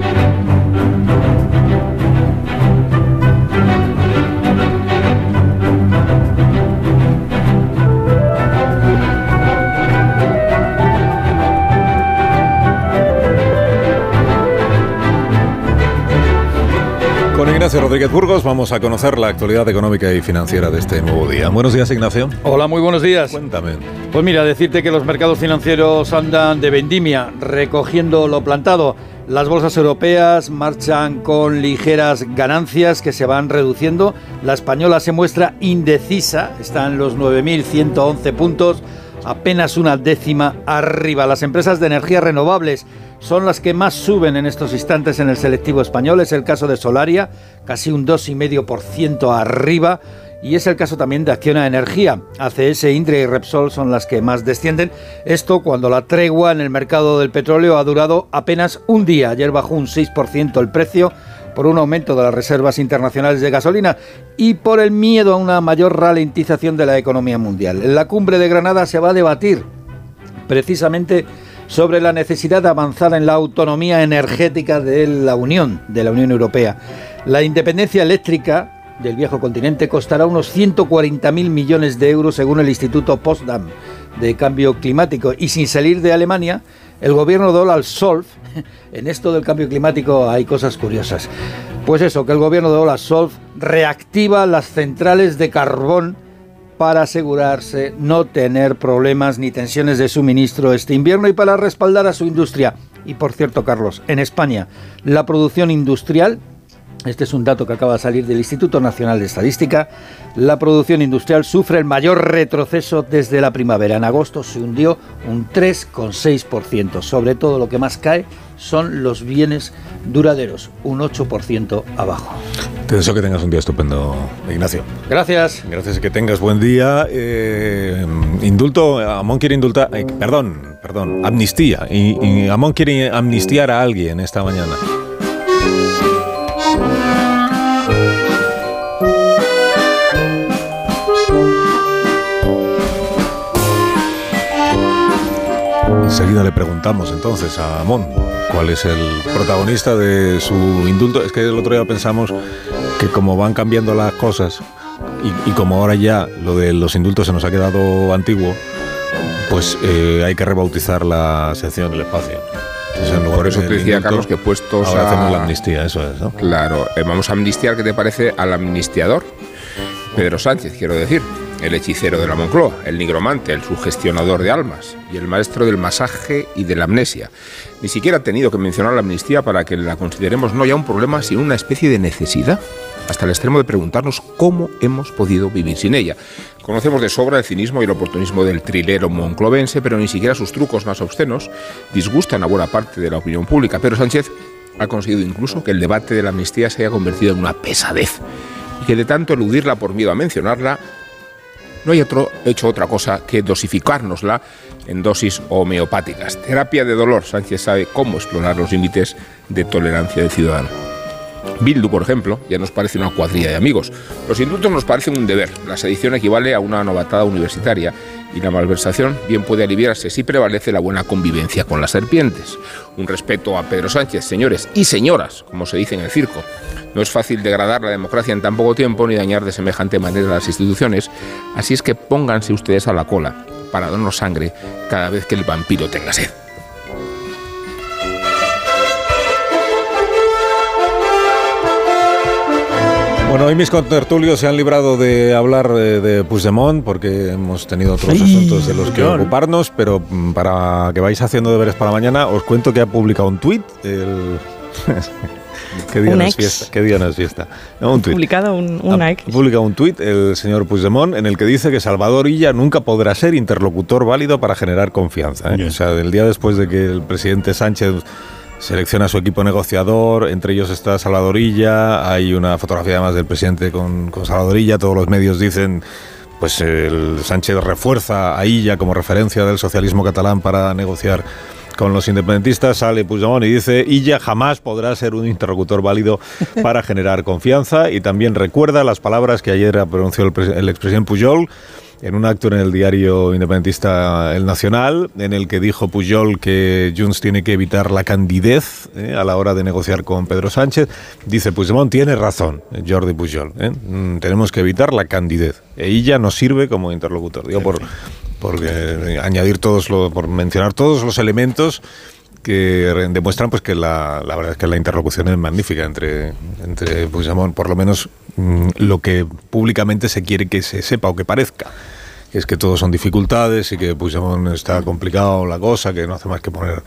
Ignacio Rodríguez Burgos vamos a conocer la actualidad económica y financiera de este nuevo día. Buenos días, Ignacio. Hola, muy buenos días. Cuéntame. Pues mira, decirte que los mercados financieros andan de vendimia, recogiendo lo plantado. Las bolsas europeas marchan con ligeras ganancias que se van reduciendo. La española se muestra indecisa, está en los 9.111 puntos, apenas una décima arriba. Las empresas de energías renovables son las que más suben en estos instantes en el selectivo español. Es el caso de Solaria, casi un 2,5% arriba. Y es el caso también de Acciona Energía. ACS, Indre y Repsol son las que más descienden. Esto cuando la tregua en el mercado del petróleo ha durado apenas un día. Ayer bajó un 6% el precio por un aumento de las reservas internacionales de gasolina y por el miedo a una mayor ralentización de la economía mundial. En la cumbre de Granada se va a debatir precisamente sobre la necesidad de avanzar en la autonomía energética de la Unión, de la Unión Europea. La independencia eléctrica del viejo continente costará unos 140.000 millones de euros según el Instituto Potsdam de Cambio Climático y sin salir de Alemania, el gobierno de Olaf Scholz, en esto del cambio climático hay cosas curiosas. Pues eso, que el gobierno de Olaf Scholz reactiva las centrales de carbón para asegurarse no tener problemas ni tensiones de suministro este invierno y para respaldar a su industria. Y por cierto, Carlos, en España la producción industrial Este es un dato que acaba de salir del Instituto Nacional de Estadística. La producción industrial sufre el mayor retroceso desde la primavera. En agosto se hundió un 3,6%. Sobre todo lo que más cae son los bienes duraderos, un 8% abajo. Te deseo que tengas un día estupendo, Ignacio. Gracias. Gracias, que tengas buen día. Eh, indulto, Amón quiere indultar, eh, perdón, perdón, amnistía. Y, y Amón quiere amnistiar a alguien esta mañana. Enseguida le preguntamos entonces a Amón cuál es el protagonista de su indulto. Es que el otro día pensamos que como van cambiando las cosas y, y como ahora ya lo de los indultos se nos ha quedado antiguo, pues eh, hay que rebautizar la sección del espacio. Entonces, en lugar Por eso te decía, indulto, Carlos, que puestos ahora a... hacemos la amnistía, eso es, ¿no? Claro, eh, vamos a amnistiar, ¿qué te parece al amnistiador? Pedro Sánchez, quiero decir, el hechicero de la Moncloa, el nigromante, el sugestionador de almas y el maestro del masaje y de la amnesia. Ni siquiera ha tenido que mencionar la amnistía para que la consideremos no ya un problema, sino una especie de necesidad, hasta el extremo de preguntarnos cómo hemos podido vivir sin ella. Conocemos de sobra el cinismo y el oportunismo del trilero monclovense, pero ni siquiera sus trucos más obscenos disgustan a buena parte de la opinión pública. Pero Sánchez ha conseguido incluso que el debate de la amnistía se haya convertido en una pesadez y que de tanto eludirla por miedo a mencionarla, no hay otro, hecho otra cosa que dosificárnosla en dosis homeopáticas. Terapia de dolor. Sánchez sabe cómo explorar los límites de tolerancia del ciudadano. Bildu, por ejemplo, ya nos parece una cuadrilla de amigos. Los indultos nos parecen un deber. La sedición equivale a una novatada universitaria y la malversación bien puede aliviarse si prevalece la buena convivencia con las serpientes. Un respeto a Pedro Sánchez, señores y señoras, como se dice en el circo. No es fácil degradar la democracia en tan poco tiempo ni dañar de semejante manera las instituciones, así es que pónganse ustedes a la cola para darnos sangre cada vez que el vampiro tenga sed. Bueno, hoy mis contertulios se han librado de hablar de, de Puigdemont porque hemos tenido otros asuntos de los que señor. ocuparnos, pero mm, para que vais haciendo deberes para mañana, os cuento que ha publicado un tuit. El... ¿Qué día Un no es fiesta? ¿Qué día no es fiesta? No, un tuit. Publicado un, un Ha like. publicado un tuit el señor Puigdemont en el que dice que Salvador Illa nunca podrá ser interlocutor válido para generar confianza. ¿eh? O sea, del día después de que el presidente Sánchez selecciona su equipo negociador, entre ellos está Salvador Illa, hay una fotografía además del presidente con, con Salvador Illa, todos los medios dicen... Pues el Sánchez refuerza a Illa como referencia del socialismo catalán para negociar con los independentistas sale Puigdemont y dice Illa jamás podrá ser un interlocutor válido para generar confianza y también recuerda las palabras que ayer pronunció el, el expresidente Pujol en un acto en el diario independentista El Nacional, en el que dijo Pujol que Junts tiene que evitar la candidez eh, a la hora de negociar con Pedro Sánchez. Dice Puigdemont, tiene razón, Jordi Pujol, eh, mm, tenemos que evitar la candidez. E ella nos sirve como interlocutor. Digo, por, por eh, añadir todos, lo- por mencionar todos los elementos que demuestran pues que la, la verdad es que la interlocución es magnífica entre, entre Puigdemont, por lo menos lo que públicamente se quiere que se sepa o que parezca. Es que todo son dificultades y que Puigdemont está complicado la cosa, que no hace más que poner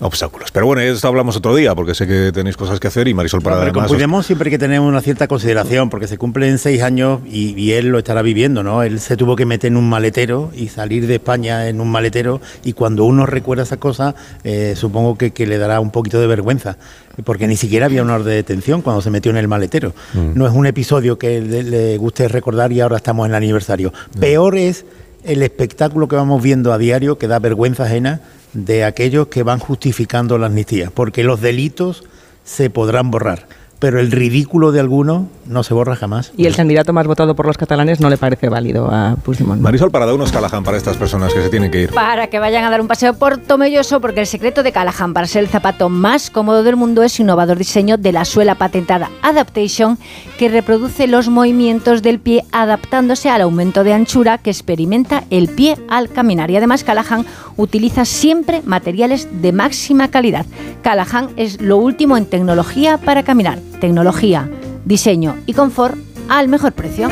obstáculos. Pero bueno, esto hablamos otro día, porque sé que tenéis cosas que hacer y Marisol No, para pero con además... os- siempre hay que tener una cierta consideración, porque se cumplen seis años y, y él lo estará viviendo, ¿no? Él se tuvo que meter en un maletero y salir de España en un maletero, y cuando uno recuerda esas cosas, eh, supongo que, que le dará un poquito de vergüenza, porque ni siquiera había una orden de detención cuando se metió en el maletero. Mm. No es un episodio que le, le guste recordar y ahora estamos en el aniversario. Peor es el espectáculo que vamos viendo a diario, que da vergüenza ajena, de aquellos que van justificando la amnistía, porque los delitos se podrán borrar, pero el ridículo de algunos no se borra jamás. Y el candidato más votado por los catalanes no le parece válido a Puigdemont. Marisol para dar unos Callahan para estas personas que se tienen que ir. Para que vayan a dar un paseo por Tomelloso, porque el secreto de Callahan para ser el zapato más cómodo del mundo es su innovador diseño de la suela patentada Adaptation, que reproduce los movimientos del pie adaptándose al aumento de anchura que experimenta el pie al caminar. Y además Callahan utiliza siempre materiales de máxima calidad. Callahan es lo último en tecnología para caminar. Tecnología, diseño y confort al mejor precio.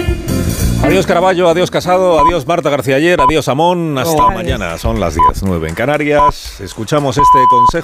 Adiós Caraballo, adiós Casado, adiós Marta García Ayer, adiós Amón, hasta Oh, mañana. Son las 10, 9 en Canarias. Escuchamos este consejo.